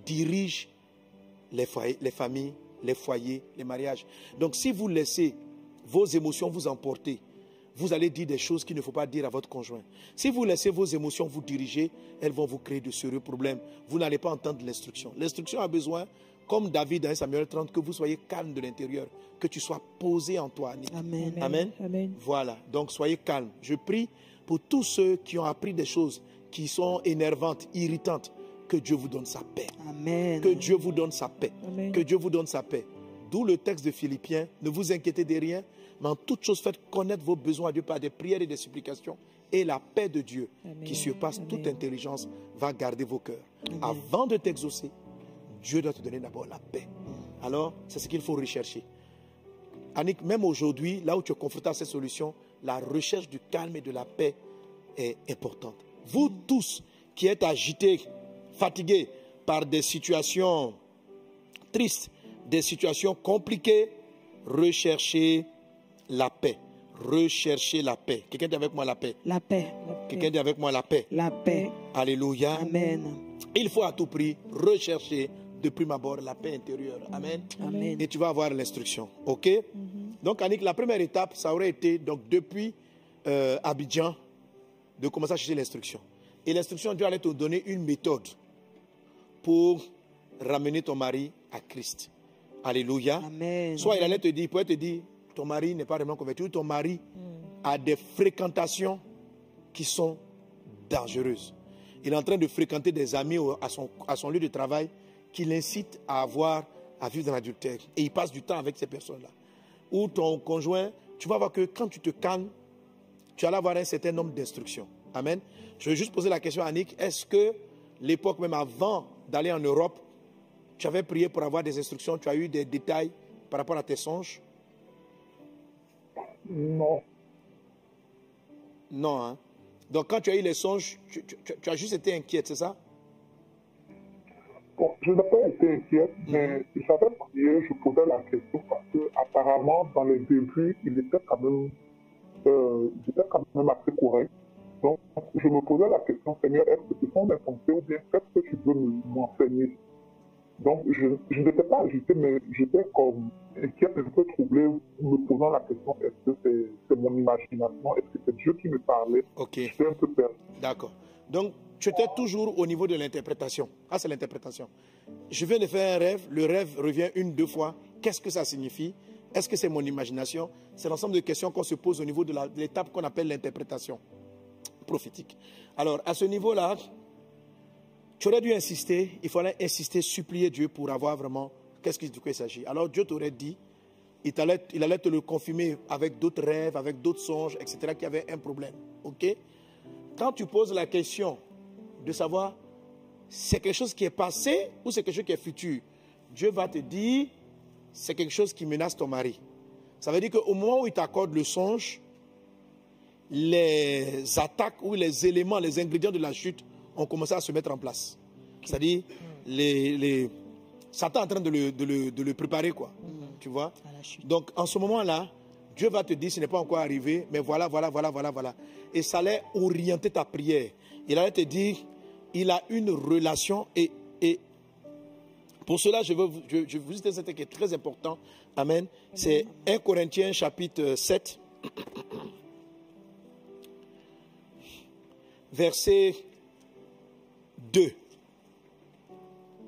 dirigent les, les familles, les foyers, les mariages. Donc si vous laissez vos émotions vous emporter, vous allez dire des choses qu'il ne faut pas dire à votre conjoint. Si vous laissez vos émotions vous diriger, elles vont vous créer de sérieux problèmes. Vous n'allez pas entendre l'instruction. L'instruction a besoin comme David dans Samuel 30, que vous soyez calme de l'intérieur, que tu sois posé en toi. Amen? Amen. Voilà, donc soyez calme. Je prie pour tous ceux qui ont appris des choses qui sont énervantes, irritantes, que Dieu vous donne sa paix. Amen. Que Dieu vous donne sa paix. Que Dieu vous donne sa paix. D'où le texte de Philippiens, ne vous inquiétez de rien, mais en toute chose faites connaître vos besoins à Dieu par des prières et des supplications. Et la paix de Dieu, qui surpasse toute intelligence, va garder vos cœurs. Avant de t'exaucer, Dieu doit te donner d'abord la paix. Alors, c'est ce qu'il faut rechercher. Annick, même aujourd'hui, là où tu es confronté à cette solution, la recherche du calme et de la paix est importante. Vous tous qui êtes agités, fatigués par des situations tristes, des situations compliquées, recherchez la paix. Recherchez la paix. Quelqu'un dit avec moi la paix. La paix. Quelqu'un dit avec moi la paix. La paix. Alléluia. Amen. Il faut à tout prix rechercher de prime abord la paix intérieure. Amen. Amen. Et tu vas avoir l'instruction. OK? Donc, Annick, la première étape, ça aurait été, donc, depuis euh, Abidjan, de commencer à chercher l'instruction. Et l'instruction, Dieu allait te donner une méthode pour ramener ton mari à Christ. Alléluia. Amen. Soit il allait te dire, il pourrait te dire, ton mari n'est pas vraiment converti, ou ton mari a des fréquentations qui sont dangereuses. Il est en train de fréquenter des amis à son, à son lieu de travail qui l'incitent à avoir, à vivre dans l'adultère. Et il passe du temps avec ces personnes-là. Ou ton conjoint, tu vas voir que quand tu te calmes, tu vas avoir un certain nombre d'instructions. Amen. Je vais juste poser la question à Annick. Est-ce que l'époque même avant d'aller en Europe, tu avais prié pour avoir des instructions, tu as eu des détails par rapport à tes songes? Non. Non. Hein? Donc quand tu as eu les songes, tu, tu- tu- tu as juste été inquiète, c'est ça? Bon, je n'ai pas été inquiète, mais j'avais prié, je posais la question parce que apparemment, dans les débuts, il était quand même, euh, il était quand même assez correct. Donc, je me posais la question, Seigneur, est-ce que ce sont mes pensées ou bien qu'est-ce que tu veux me- m'enseigner? Donc, je, je n'étais pas agité, mais j'étais comme inquiète, un peu troublé, me posant la question, est-ce que c'est mon imagination, est-ce que c'est Dieu qui me parlait? Ok, J'étais un peu perdu. d'accord. Donc tu étais toujours au niveau de l'interprétation. Ah, c'est l'interprétation. Je viens de faire un rêve, le rêve revient une, deux fois. Qu'est-ce que ça signifie? Est-ce que c'est mon imagination? C'est l'ensemble de questions qu'on se pose au niveau de l'étape qu'on appelle l'interprétation prophétique. Alors, à ce niveau-là, tu aurais dû insister, il fallait insister, supplier Dieu pour avoir vraiment qu'est-ce qui- de quoi il s'agit. Alors Dieu t'aurait dit, il, t'allait- il allait te le confirmer avec d'autres rêves, avec d'autres songes, etc., qu'il y avait un problème. OK? Quand tu poses la question de savoir c'est quelque chose qui est passé ou c'est quelque chose qui est futur, Dieu va te dire c'est quelque chose qui menace ton mari. Ça veut dire qu'au moment où il t'accorde le songe, les attaques ou les éléments, les ingrédients de la chute ont commencé à se mettre en place. C'est-à-dire, les, les... Satan est en train de le, de le- de le préparer, quoi. Tu vois? Donc, en ce moment-là, Dieu va te dire, ce n'est pas encore arrivé, mais voilà, voilà, voilà, voilà, voilà. Et ça allait orienter ta prière. Il allait te dire, il a une relation et, et pour cela, je veux vous, je, je vous un truc qui est très important. Amen. C'est 1 Corinthiens chapitre 7, verset 2.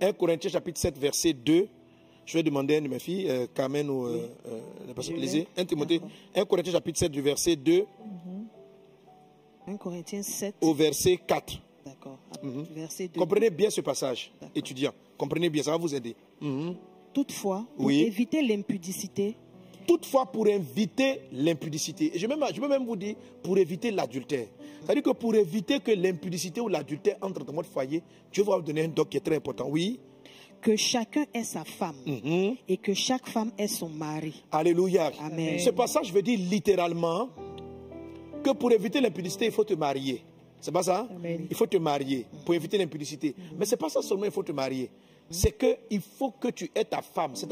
1 Corinthiens chapitre 7, verset 2. Je vais demander à une de mes filles, euh, Carmen ou euh, euh, la personne, Je lisez. l'ai. 1 Timothée, D'accord. 1 Corinthiens chapitre 7 du verset 2 1 Corinthiens 7. au verset 4. D'accord. Verset 2. Comprenez bien ce passage, D'accord. étudiants. Comprenez bien, ça va vous aider. Mhm. Toutefois, pour Oui. éviter l'impudicité, Toutefois, pour éviter l'impudicité, et je, je peux même vous dire pour éviter l'adultère. C'est-à-dire que pour éviter que l'impudicité ou l'adultère entre dans votre foyer, Dieu va vous donner un doc qui est très important. Oui. que chacun ait sa femme Mhm. et que chaque femme ait son mari. Alléluia. Amen. Ce passage veut dire littéralement que pour éviter l'impudicité, il faut te marier. C'est pas ça? Amen. Il faut te marier pour éviter l'impudicité. Mais c'est pas ça seulement, il faut te marier. C'est qu'il faut que tu aies ta femme. C'est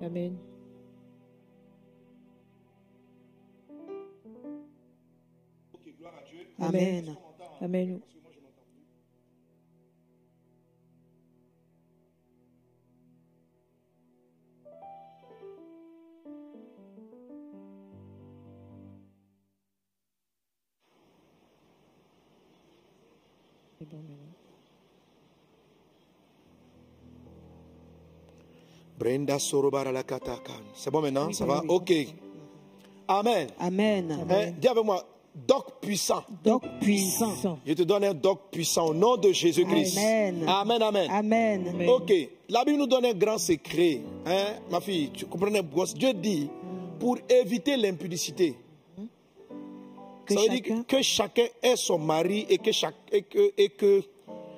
Amen. Amen. Amen. C'est bon maintenant. Brenda Sorobara la Katakan. C'est bon maintenant? Oui, Ça va? oui. Ok. Amen. Amen. Hein, dis avec moi, doc puissant. Donc puissant. Je te donne un doc puissant au nom de Jésus-Christ. Amen. Amen, amen. Ok, la Bible nous donne un grand secret. Hein, ma fille, tu comprenais, gosse? Dieu dit, pour éviter l'impudicité, Que ça veut chacun, dire que, chacun ait son mari et que, chaque, et que, et que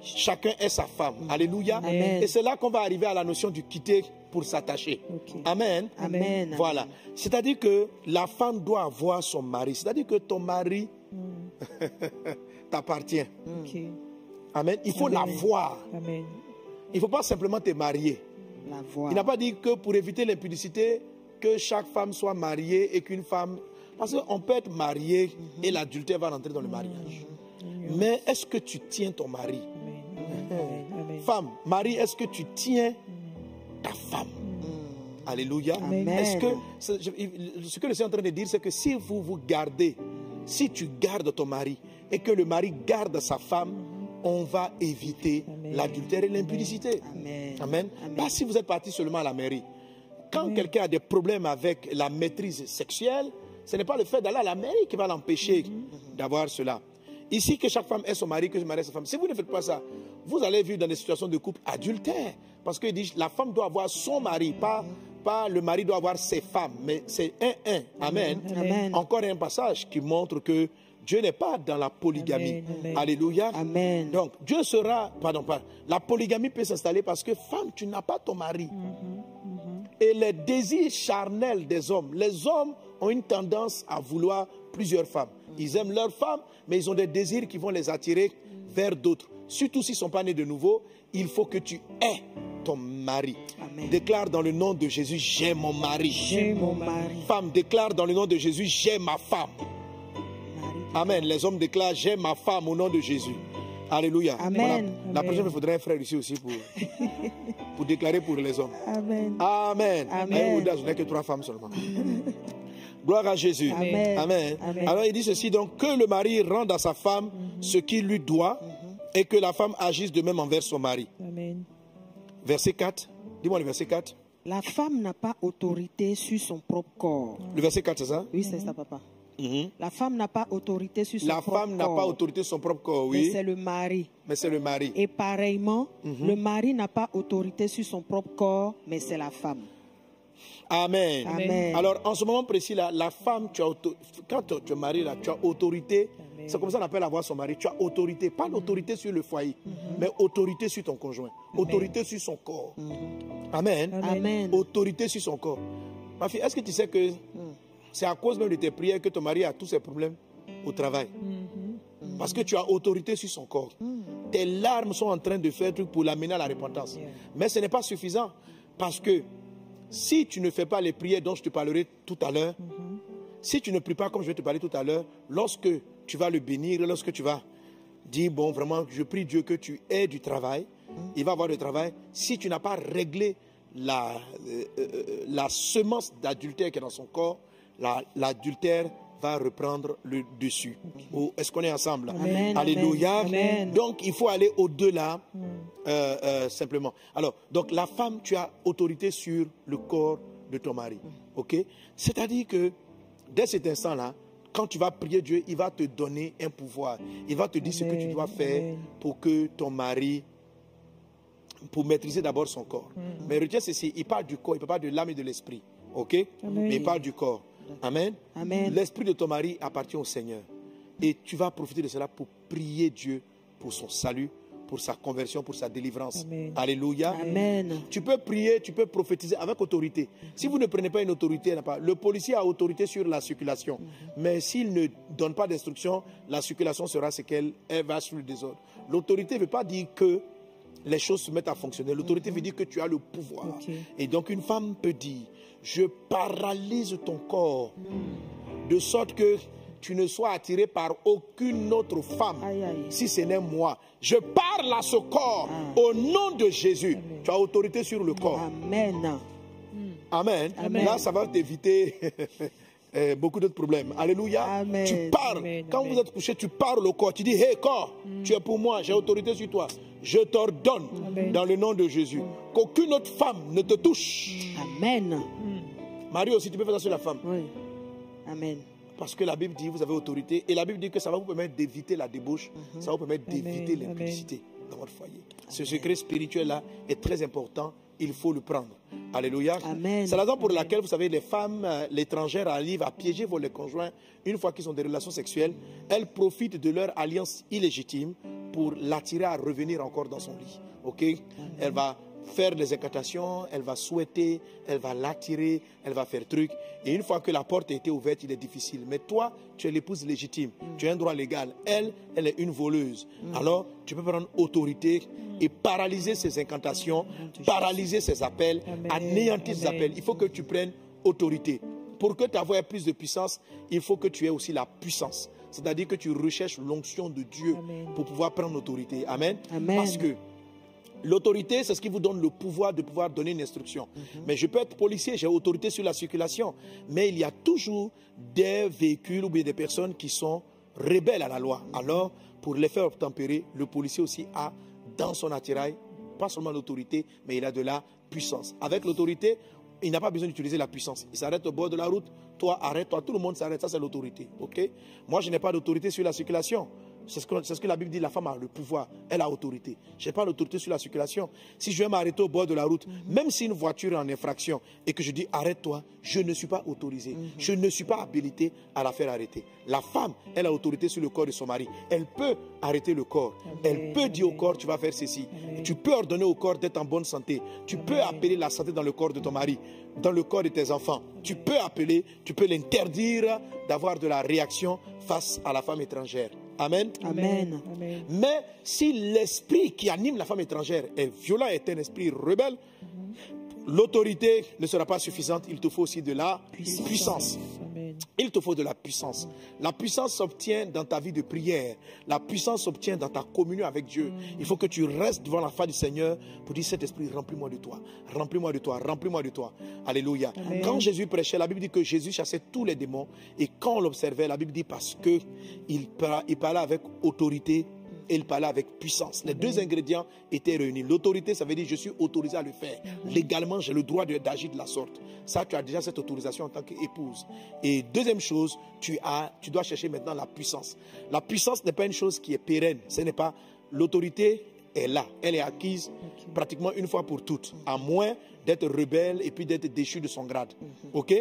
chacun est sa femme. Alléluia. Amen. Et c'est là qu'on va arriver à la notion du quitter pour s'attacher. Amen. Amen. Voilà. C'est-à-dire que la femme doit avoir son mari. C'est-à-dire que ton mari t'appartient. Ok. Amen. Il faut l'avoir. Amen. Il ne faut pas simplement te marier. Il n'a pas dit que pour éviter l'impudicité, que chaque femme soit mariée et qu'une femme... Parce qu'on peut être marié et l'adultère va rentrer dans le mariage. Mais est-ce que tu tiens ton mari? Amen. Amen. Amen. Femme, mari, est-ce que tu tiens ta femme Alléluia. Amen. Est-ce que je- ce que je suis en train de dire, c'est que si vous vous gardez, si tu gardes ton mari et que le mari garde sa femme, on va éviter l'adultère et l'impudicité. Amen. Amen. Amen. Pas si vous êtes parti seulement à la mairie. Quand quelqu'un a des problèmes avec la maîtrise sexuelle, ce n'est pas le fait d'aller à la mairie qui va l'empêcher Mhm. d'avoir cela. Ici, que chaque femme ait son mari, que son mari ait sa femme. Si vous ne faites pas ça, vous allez vivre dans des situations de couple adultère. Parce qu'il dit la femme doit avoir son mari, pas, pas le mari doit avoir ses femmes, mais c'est un-un. Amen. Amen. Encore un passage qui montre que Dieu n'est pas dans la polygamie. Amen, amen. Alléluia. Amen. Donc, Dieu sera, pardon, pas, la polygamie peut s'installer parce que femme, tu n'as pas ton mari. Et les désirs charnels des hommes, les hommes ont une tendance à vouloir plusieurs femmes. Ils aiment leurs femmes, mais ils ont des désirs qui vont les attirer vers d'autres. Surtout s'ils ne sont pas nés de nouveau, il faut que tu aies ton mari. Amen. Déclare dans le nom de Jésus, j'ai mon mari. J'ai mon mari. Femme, déclare dans le nom de Jésus, j'ai ma femme. Amen. Les hommes déclarent, j'ai ma femme au nom de Jésus. Alléluia. Amen. Voilà. La prochaine fois, il faudrait un frère ici aussi pour, pour déclarer pour les hommes. Amen. Amen. Amen. Je n'ai que trois femmes seulement. Gloire à Jésus. Amen. Amen. Amen. Alors il dit ceci, donc que le mari rende à sa femme ce qu'il lui doit et que la femme agisse de même envers son mari. Amen. Verset 4. Dis-moi le verset 4. La femme n'a pas autorité sur son propre corps. Le verset 4, c'est ça? Oui, c'est ça, papa. Mhm. La femme n'a pas autorité sur son La propre femme n'a corps. pas autorité sur son propre corps, mais oui, c'est le mari. mais c'est le mari. Et pareillement, Mhm. le mari n'a pas autorité sur son propre corps, mais c'est la femme. Amen. Amen. Alors, en ce moment précis, là, la femme, tu as auto- quand tu es marié, là, tu as autorité. C'est comme ça qu'on appelle avoir son mari. Tu as autorité, pas l'autorité sur le foyer, mais autorité sur ton conjoint, autorité sur son corps. Amen. Amen. Amen. Autorité sur son corps. Ma fille, est-ce que tu sais que c'est à cause même de tes prières que ton mari a tous ses problèmes au travail? Parce que tu as autorité sur son corps. Tes larmes sont en train de faire truc pour l'amener à la repentance. Yeah. Mais ce n'est pas suffisant. Parce que si tu ne fais pas les prières dont je te parlerai tout à l'heure, si tu ne pries pas comme je vais te parler tout à l'heure, lorsque tu vas le bénir, lorsque tu vas dire, bon, vraiment, je prie Dieu que tu aies du travail, il va avoir du travail. Si tu n'as pas réglé la, euh, euh, la semence d'adultère qui est dans son corps, la- l'adultère va reprendre le dessus. Oh, Est-ce qu'on est ensemble? Amen, Alléluia. amen. Donc, il faut aller au-delà euh, euh, simplement. Alors, donc la femme, tu as autorité sur le corps de ton mari. OK? C'est-à-dire que dès cet instant-là, quand tu vas prier Dieu, il va te donner un pouvoir. Il va te dire ce que tu dois faire pour que ton mari, pour maîtriser d'abord son corps. Mais retiens ceci, il parle du corps, il ne parle pas de l'âme et de l'esprit. OK? Amen. Mais il parle du corps. Amen. Amen. L'esprit de ton mari appartient au Seigneur. Et tu vas profiter de cela pour prier Dieu pour son salut, pour sa conversion, pour sa délivrance. Amen. Alléluia. Amen. Tu peux prier, tu peux prophétiser avec autorité. Si vous ne prenez pas une autorité, pas. le policier a autorité sur la circulation. Mais s'il ne donne pas d'instruction, la circulation sera ce qu'elle elle va sur le désordre. L'autorité ne veut pas dire que les choses se mettent à fonctionner. L'autorité veut dire que tu as le pouvoir. Et donc une femme peut dire, je paralyse ton corps de sorte que tu ne sois attiré par aucune autre femme, Aïe, aïe. si ce n'est moi. Je parle à ce corps Ah. au nom de Jésus. Tu as autorité sur le corps. Amen. Amen. Amen. Là, ça va t'éviter euh, beaucoup d'autres problèmes. Alléluia. Amen. Tu parles. Quand vous êtes couché, tu parles au corps. Tu dis, hé corps, tu es pour moi, j'ai autorité sur toi. Je t'ordonne dans le nom de Jésus qu'aucune autre femme ne te touche. Amen. Marie aussi, tu peux faire ça sur la femme. Oui. Amen. Parce que la Bible dit, vous avez autorité. Et la Bible dit que ça va vous permettre d'éviter la débauche. Ça va vous permettre d'éviter amen. l'impudicité dans votre foyer. Ce secret spirituel-là est très important. Il faut le prendre. Alléluia. Amen. C'est la raison pour laquelle, vous savez, les femmes, euh, l'étrangère arrivent à piéger vos les conjoints une fois qu'ils ont des relations sexuelles. Elles profitent de leur alliance illégitime pour l'attirer à revenir encore dans son lit. Ok? Elle va faire des incantations, elle va souhaiter, elle va l'attirer, elle va faire truc. Et une fois que la porte a été ouverte, il est difficile. Mais toi, tu es l'épouse légitime, tu as un droit légal. Elle, elle est une voleuse. Alors, tu peux prendre autorité et paralyser ses incantations, paralyser ses appels, Amen. anéantir ses appels. Il faut que tu prennes autorité. Pour que ta voix ait plus de puissance, il faut que tu aies aussi la puissance. C'est-à-dire que tu recherches l'onction de Dieu Amen. pour pouvoir prendre autorité. Amen. Amen. Parce que L'autorité, c'est ce qui vous donne le pouvoir de pouvoir donner une instruction. Mais je peux être policier, j'ai autorité sur la circulation. Mais il y a toujours des véhicules ou bien des personnes qui sont rebelles à la loi. Alors, pour les faire obtempérer, le policier aussi a dans son attirail, pas seulement l'autorité, mais il a de la puissance. Avec l'autorité, il n'a pas besoin d'utiliser la puissance. Il s'arrête au bord de la route, toi arrête-toi, tout le monde s'arrête, ça c'est l'autorité. ok? Moi je n'ai pas d'autorité sur la circulation. C'est ce, que, c'est ce que la Bible dit, la femme a le pouvoir, elle a autorité. Je n'ai pas l'autorité sur la circulation. Si je vais m'arrêter au bord de la route, même si une voiture est en infraction et que je dis arrête-toi, je ne suis pas autorisé. Je ne suis pas habilité à la faire arrêter. La femme, elle a autorité sur le corps de son mari. Elle peut arrêter le corps. Elle peut dire au corps, tu vas faire ceci. Tu peux ordonner au corps d'être en bonne santé. Tu peux appeler la santé dans le corps de ton mari, dans le corps de tes enfants. Tu peux appeler, tu peux l'interdire d'avoir de la réaction face à la femme étrangère. Amen. Amen. Amen. Mais si l'esprit qui anime la femme étrangère est violent, est un esprit rebelle, l'autorité ne sera pas suffisante. Il te faut aussi de la puissance. Il te faut de la puissance. La puissance s'obtient dans ta vie de prière. La puissance s'obtient dans ta communion avec Dieu. Il faut que tu restes devant la face du Seigneur pour dire, cet esprit, remplis-moi de toi. Remplis-moi de toi. Remplis-moi de toi. Alléluia. Quand Jésus prêchait, la Bible dit que Jésus chassait tous les démons. Et quand on l'observait, la Bible dit parce que il parlait avec autorité et il parlait avec puissance. Les deux ingrédients étaient réunis. L'autorité, ça veut dire je suis autorisé à le faire. Légalement, j'ai le droit d'agir de la sorte. Ça, tu as déjà cette autorisation en tant qu'épouse. Et deuxième chose, tu, as, tu dois chercher maintenant la puissance. La puissance n'est pas une chose qui est pérenne. Ce n'est pas l'autorité est là. Elle est acquise pratiquement une fois pour toutes, à moins d'être rebelle et puis d'être déchu de son grade. OK?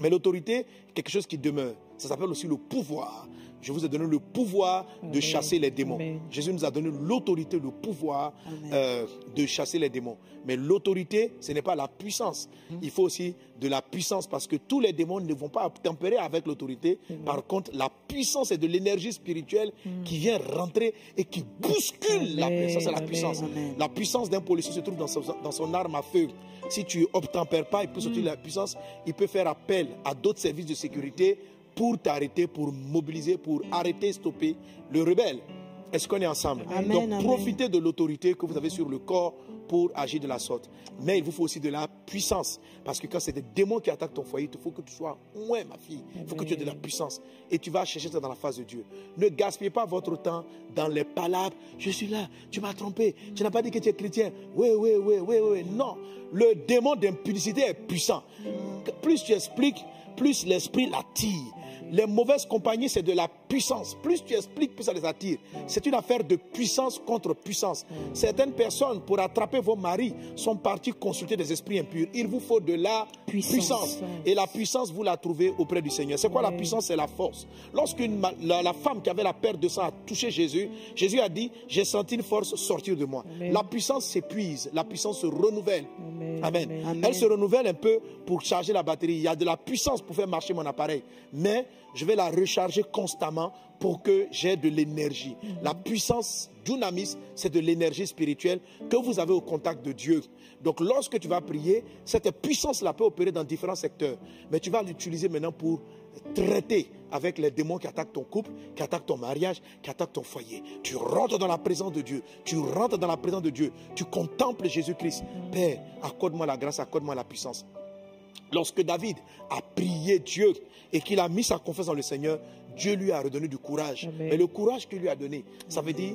Mais l'autorité, quelque chose qui demeure. Ça s'appelle aussi le pouvoir. Je vous ai donné le pouvoir de Amen. chasser les démons. Amen. Jésus nous a donné l'autorité, le pouvoir euh, de chasser les démons. Mais l'autorité, ce n'est pas la puissance. Il faut aussi de la puissance parce que tous les démons ne vont pas tempérer avec l'autorité. Par contre, la puissance est de l'énergie spirituelle qui vient rentrer et qui bouscule la. Ça, c'est la puissance. La puissance d'un policier se trouve dans son, dans son arme à feu. Si tu obtempères pas, il peut sortir la puissance, il peut faire appel à d'autres services de sécurité pour t'arrêter, pour mobiliser, pour arrêter, stopper le rebelle. Est-ce qu'on est ensemble? Amen, Donc amen. profitez de l'autorité que vous avez sur le corps pour agir de la sorte. Mais il vous faut aussi de la puissance. Parce que quand c'est des démons qui attaquent ton foyer, il faut que tu sois ouais, ma fille. Il faut que tu aies de la puissance. Et tu vas chercher ça dans la face de Dieu. Ne gaspillez pas votre temps dans les palabres. Je suis là, tu m'as trompé. Tu n'as pas dit que tu es chrétien. Oui, oui, oui, oui, oui. Non. Le démon d'impudicité est puissant. Plus tu expliques, plus l'esprit l'attire. Les mauvaises compagnies, c'est de la puissance. Plus tu expliques, plus ça les attire. C'est une affaire de puissance contre puissance. Certaines personnes, pour attraper vos maris, sont parties consulter des esprits impurs. Il vous faut de la Puissance. puissance. Et la puissance, vous la trouvez auprès du Seigneur. C'est quoi la puissance? C'est la force. Lorsqu'une la, la femme qui avait la perte de sang a touché Jésus, Jésus a dit, j'ai senti une force sortir de moi. Amen. La puissance s'épuise, la puissance se renouvelle. Amen. Amen. Elle se renouvelle un peu pour charger la batterie. Il y a de la puissance pour faire marcher mon appareil. Mais je vais la recharger constamment pour que j'ai de l'énergie. La puissance dunamis, c'est de l'énergie spirituelle que vous avez au contact de Dieu. Donc lorsque tu vas prier, cette puissance-là peut opérer dans différents secteurs. Mais tu vas l'utiliser maintenant pour traiter avec les démons qui attaquent ton couple, qui attaquent ton mariage, qui attaquent ton foyer. Tu rentres dans la présence de Dieu. Tu rentres dans la présence de Dieu. Tu contemples Jésus-Christ. Père, accorde-moi la grâce, accorde-moi la puissance. Lorsque David a prié Dieu et qu'il a mis sa confiance dans le Seigneur, Dieu lui a redonné du courage. Amen. Mais le courage qu'il lui a donné, ça veut dire,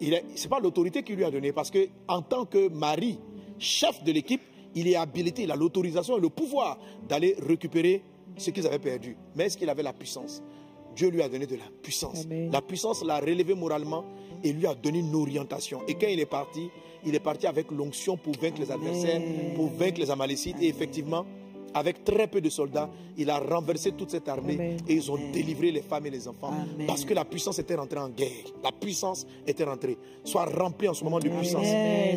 ce n'est pas l'autorité qu'il lui a donné, parce que en tant que mari, chef de l'équipe, il est habilité, il a l'autorisation et le pouvoir d'aller récupérer ce qu'ils avaient perdu. Mais est-ce qu'il avait la puissance? Dieu lui a donné de la puissance. Amen. La puissance l'a relevé moralement et lui a donné une orientation. Et quand il est parti, il est parti avec l'onction pour vaincre les adversaires, pour vaincre les amalécites. Et effectivement, avec très peu de soldats, il a renversé toute cette armée Amen. et ils ont délivré les femmes et les enfants. Amen. Parce que la puissance était rentrée en guerre. La puissance était rentrée. Sois rempli en ce moment de puissance.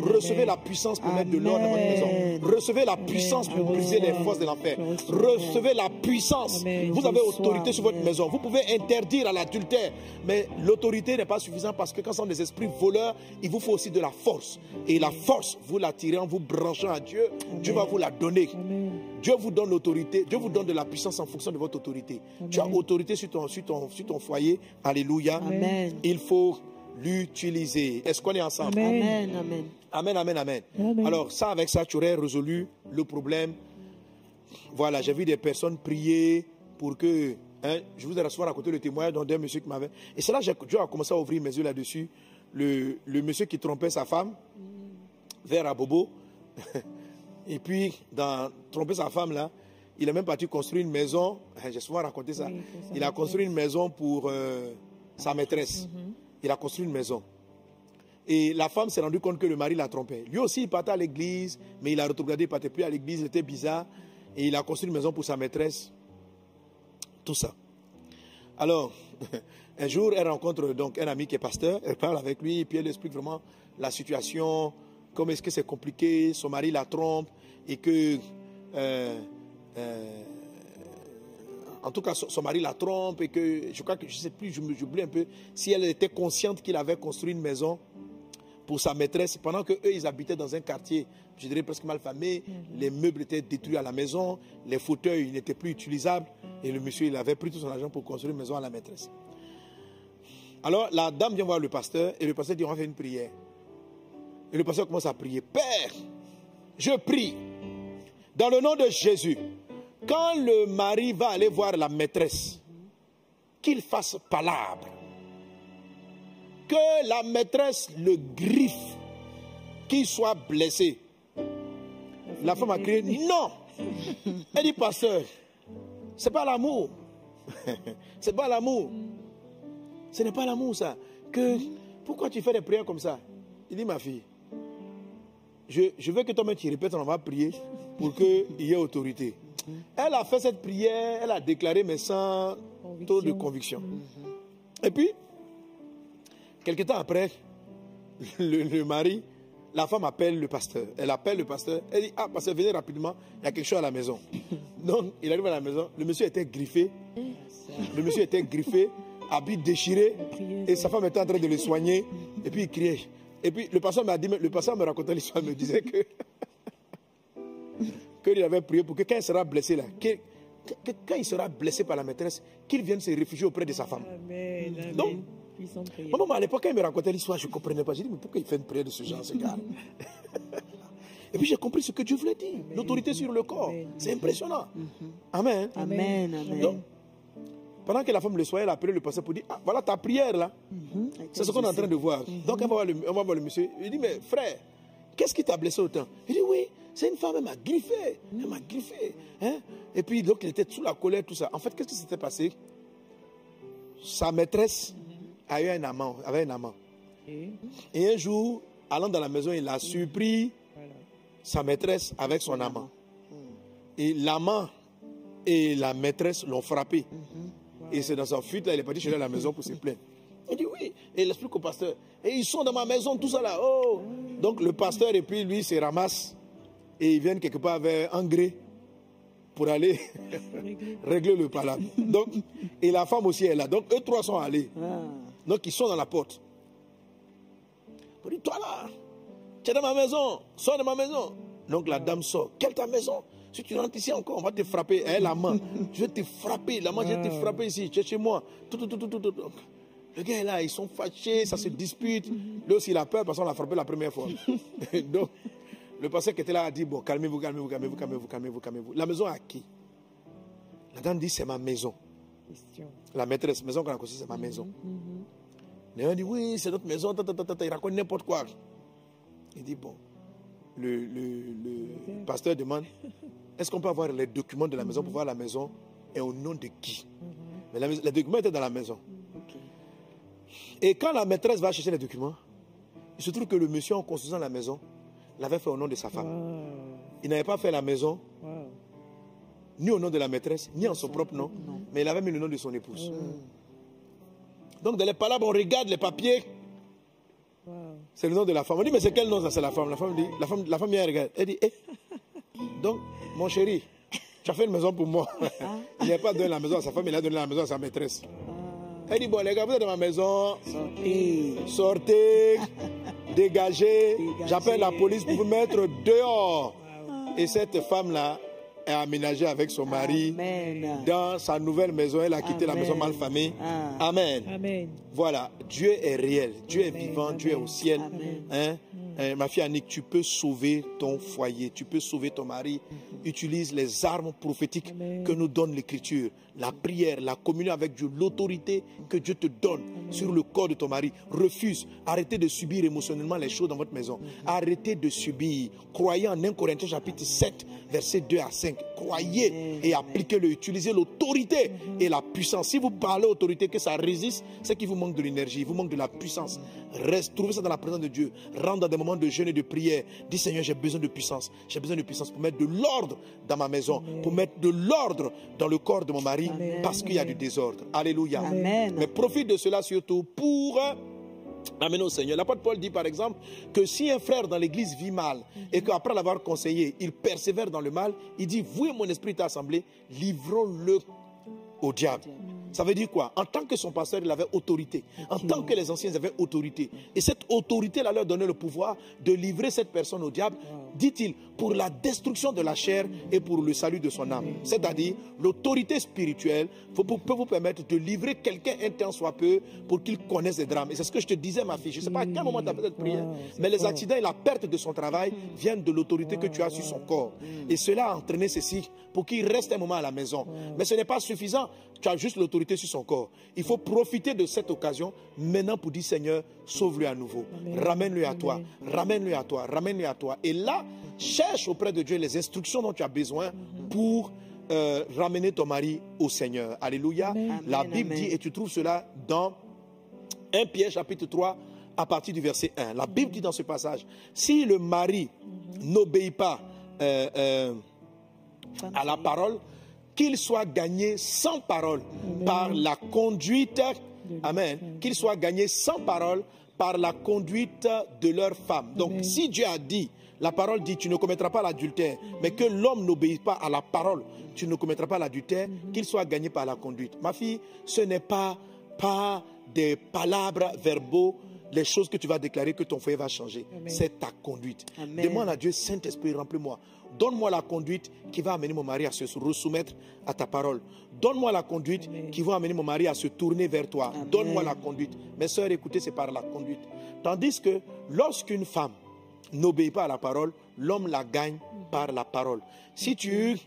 Recevez la puissance pour mettre de l'ordre dans votre maison. Recevez la puissance pour briser les forces de l'enfer. Recevez la puissance. Vous avez autorité sur votre maison. Vous pouvez interdire à l'adultère, mais l'autorité n'est pas suffisante parce que quand ce sont des esprits voleurs, il vous faut aussi de la force. Et la force, vous la tirez en vous branchant à Dieu. Dieu va vous la donner. Dieu vous donne l'autorité, Dieu vous donne de la puissance en fonction de votre autorité. Tu as autorité sur ton, sur ton, sur ton foyer. Alléluia. Amen. Il faut l'utiliser. Est-ce qu'on est ensemble? Amen. Amen. Amen. Amen, amen, amen. Amen. Alors, ça, avec ça, tu aurais résolu le problème. Voilà, j'ai vu des personnes prier pour que. hein, je vous ai souvent raconté le témoignage d'un monsieur qui m'avait. Et c'est là que Dieu a commencé à ouvrir mes yeux là-dessus. Le, le monsieur qui trompait sa femme vers Abobo. Et puis, dans tromper sa femme là, il est même parti construire une maison. Hein, J'ai souvent raconté ça. Oui, il a construit une maison pour euh, sa maîtresse. Il a construit une maison. Et la femme s'est rendue compte que le mari la trompait. Lui aussi, il partait à l'église, mais il a retrogradé, il ne partait plus à l'église, il était bizarre. Et il a construit une maison pour sa maîtresse. Tout ça. Alors, un jour, elle rencontre donc un ami qui est pasteur, elle parle avec lui, et puis elle explique vraiment la situation, comment est-ce que c'est compliqué, son mari la trompe, et que, euh, euh, en tout cas, son, mari la trompe, et que, je crois que, je ne sais plus, je me- j'oublie un peu, si elle était consciente qu'il avait construit une maison pour sa maîtresse, pendant que eux, ils habitaient dans un quartier, je dirais presque mal famé, les meubles étaient détruits à la maison, les fauteuils ils n'étaient plus utilisables, et le monsieur, il avait pris tout son argent pour construire une maison à la maîtresse. Alors, la dame vient voir le pasteur, et le pasteur dit, on va faire une prière. Et le pasteur commence à prier, Père, je prie, dans le nom de Jésus, quand le mari va aller voir la maîtresse, qu'il fasse palabre que la maîtresse le griffe, qu'il soit blessé. La femme a crié non. Elle dit pasteur, c'est pas l'amour. c'est pas l'amour. Ce n'est pas l'amour ça. Que pourquoi tu fais des prières comme ça? Il dit ma fille, je, je veux que toi-même tu répètes, on va prier pour qu'il y ait autorité. Elle a fait cette prière, elle a déclaré, mais sans taux de conviction. Et puis, Quelque temps après, le, le mari, la femme appelle le pasteur. Elle appelle le pasteur. Elle dit Ah, pasteur, venez rapidement, il y a quelque chose à la maison. Donc, il arrive à la maison. Le monsieur était griffé. Le monsieur était griffé, habit déchiré. Et sa femme était en train de le soigner. Et puis, il criait. Et puis, le pasteur m'a dit Le pasteur me racontait l'histoire, me disait que. qu'il avait prié pour que quand il sera blessé là, que- que- quand il sera blessé par la maîtresse, qu'il vienne se réfugier auprès de sa femme. Amen. Amen. Donc. Maman, à l'époque, quand il me racontait l'histoire, je ne comprenais pas. J'ai dit, mais pourquoi il fait une prière de ce genre, ce gars Et puis j'ai compris ce que Dieu voulait dire. L'autorité sur le corps. C'est impressionnant. Amen. Amen. Amen. Donc, pendant que la femme le soignait, elle a appelé le pasteur pour dire, ah, voilà ta prière là. C'est ce qu'on est en train de voir. Donc on va, voir le, on va voir le monsieur. Il dit, mais frère, qu'est-ce qui t'a blessé autant? Il dit, oui, c'est une femme, elle m'a griffé. Elle m'a griffé. Hein? Et puis donc il était sous la colère, tout ça. En fait, qu'est-ce qui s'était passé? Sa maîtresse a eu un amant, avait un amant. Et? Un jour, allant dans la maison, il a surpris voilà. sa maîtresse avec son amant. Et l'amant et la maîtresse l'ont frappé. Et c'est dans sa fuite, là, il est parti chez lui à la maison pour se plaindre. Il dit oui. Et il explique au pasteur. Et ils sont dans ma maison, tout ça là. Oh. Donc le pasteur et puis lui se ramassent. Et ils viennent quelque part vers Angré pour aller régler le palabre. Donc, et la femme aussi est là. Donc eux trois sont allés. Donc ils sont dans la porte. Il dit, toi là, tu es dans ma maison, sors de ma maison. Donc la dame sort. Quelle ta maison? Si tu rentres ici encore, on va te frapper. Elle, la main. Je vais te frapper. La main, je vais te frapper ici. Tu es chez moi. Tout, tout, tout, tout, tout, tout. Le gars est là, ils sont fâchés, ça se dispute. Lui aussi, il a peur parce qu'on l'a frappé la première fois. Donc, le pasteur qui était là a dit, bon, calmez-vous, calmez-vous, calmez-vous, calmez-vous, calmez-vous, calmez-vous. La maison à qui? La dame dit, c'est ma maison. La maîtresse, maison qu'on a construite, c'est ma maison. Léon dit, oui, c'est notre maison, il raconte n'importe quoi. Il dit, bon, le, le, le pasteur demande, est-ce qu'on peut avoir les documents de la maison pour voir la maison et au nom de qui? Mais la maison- les documents étaient dans la maison. Et quand la maîtresse va chercher les documents, il se trouve que le monsieur en construisant la maison l'avait fait au nom de sa femme. Wow. Il n'avait pas fait la maison Wow. ni au nom de la maîtresse, ni en son propre nom, mais il avait mis le nom de son épouse. Donc dans les palabres, on regarde les papiers. C'est le nom de la femme. On dit, mais c'est quel nom ça C'est la femme? La femme dit, la femme, la femme vient regarde. Elle dit, eh. Donc, mon chéri, tu as fait une maison pour moi. Il n'a pas donné la maison à sa femme, il a donné la maison à sa maîtresse. Elle dit, bon, les gars, vous êtes dans ma maison, Sortez. sortez, dégagez. J'appelle la police pour vous mettre dehors. Et cette femme-là est aménagée avec son mari Amen. dans sa nouvelle maison. Elle a quitté la maison mal famée. Ah. Amen. Amen. Voilà, Dieu est réel, Dieu est Amen, vivant, Dieu est au ciel. Hein? Euh, ma fille Annick, tu peux sauver ton foyer, tu peux sauver ton mari. Utilise les armes prophétiques Amen. que nous donne l'Écriture, la prière, la communion avec Dieu, l'autorité que Dieu te donne sur le corps de ton mari. Refuse, arrêtez de subir émotionnellement les choses dans votre maison. Arrêtez de subir. Croyez en 1 Corinthiens chapitre 7, versets 2 à 5. Croyez et appliquez-le. Utilisez l'autorité et la puissance. Si vous parlez autorité, que ça résiste, c'est qu'il vous manque de l'énergie, il vous manque de la puissance. Reste, trouvez ça dans la présence de Dieu. Rentre dans des moments de jeûne et de prière. Dis Seigneur, j'ai besoin de puissance. J'ai besoin de puissance pour mettre de l'ordre dans ma maison, pour mettre de l'ordre dans le corps de mon mari, parce qu'il y a du désordre. Alléluia. Amen. Mais profite de cela surtout pour Amen au Seigneur. L'apôtre Paul dit par exemple que si un frère dans l'église vit mal et qu'après l'avoir conseillé, il persévère dans le mal, il dit Vous et mon esprit est assemblé, livrons-le au diable. Ça veut dire quoi? En tant que son pasteur, il avait autorité. En tant que les anciens avaient autorité. Et cette autorité-là leur donnait le pouvoir de livrer cette personne au diable, dit-il, pour la destruction de la chair et pour le salut de son âme. C'est-à-dire, l'autorité spirituelle peut vous permettre de livrer quelqu'un un temps soit peu pour qu'il connaisse les drames. Et c'est ce que je te disais, ma fille. Je ne sais pas à quel moment tu as prière, Wow, c'est mais les accidents et la perte de son travail viennent de l'autorité que tu as sur son corps. Et cela a entraîné ceci pour qu'il reste un moment à la maison. Mais ce n'est pas suffisant. Tu as juste l'autorité sur son corps. Il faut profiter de cette occasion maintenant pour dire Seigneur, sauve-le à nouveau. Ramène-le à toi. Ramène-le à toi. Ramène-le à toi. Et là, cherche auprès de Dieu les instructions dont tu as besoin pour euh, ramener ton mari au Seigneur. Alléluia. La Bible amen. dit, et tu trouves cela dans 1 Pierre chapitre 3 à partir du verset 1. La Bible dit dans ce passage, si le mari n'obéit pas euh, euh, à la parole, qu'il soit gagné sans parole par la conduite, Amen, qu'il soit gagné sans parole par la conduite de leur femme. Donc si Dieu a dit, la parole dit, tu ne commettras pas l'adultère, mais que l'homme n'obéit pas à la parole, tu ne commettras pas l'adultère, qu'il soit gagné par la conduite. Ma fille, ce n'est pas, pas des palabres verbaux, les choses que tu vas déclarer que ton foyer va changer. C'est ta conduite. Amen. Demande à Dieu, Saint-Esprit, remplis-moi. Donne-moi la conduite qui va amener mon mari à se resoumettre à ta parole. Donne-moi la conduite qui va amener mon mari à se tourner vers toi. Donne-moi la conduite. Mes soeurs, écoutez, c'est par la conduite. Tandis que lorsqu'une femme n'obéit pas à la parole, l'homme la gagne par la parole. Si tu,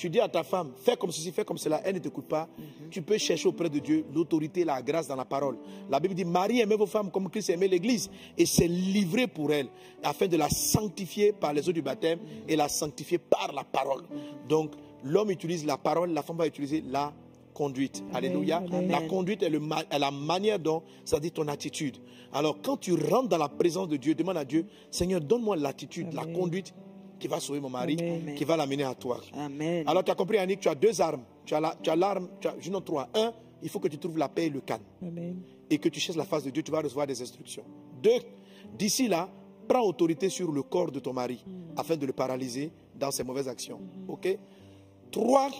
tu dis à ta femme, fais comme ceci, fais comme cela, elle ne t'écoute pas, tu peux chercher auprès de Dieu l'autorité, la grâce dans la parole. La Bible dit, Marie aimait vos femmes comme Christ aimait l'Église et s'est livré pour elle afin de la sanctifier par les eaux du baptême et la sanctifier par la parole. Donc, l'homme utilise la parole, la femme va utiliser la conduite. Alléluia. Amen. La conduite est, le est la manière dont, c'est-à-dire ton attitude. Alors, quand tu rentres dans la présence de Dieu, demande à Dieu, Seigneur, donne-moi l'attitude, la conduite qui va sauver mon mari, Amen. qui va l'amener à toi. Amen. Alors, tu as compris, Annick, tu as deux armes. Tu as la- tu as l'arme, tu as, je n'en trois. Un, il faut que tu trouves la paix et le calme. Amen. Et que tu cherches la face de Dieu, tu vas recevoir des instructions. Deux, d'ici là, prends autorité sur le corps de ton mari afin de le paralyser dans ses mauvaises actions. OK? Trois,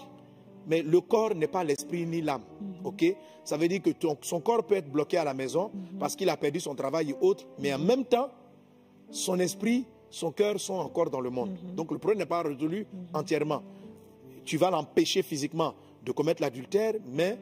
mais le corps n'est pas l'esprit ni l'âme. OK? Ça veut dire que ton- son corps peut être bloqué à la maison parce qu'il a perdu son travail et autres, mais en même temps, son esprit, son cœur sont encore dans le monde. Donc le problème n'est pas résolu entièrement. Tu vas l'empêcher physiquement de commettre l'adultère, mais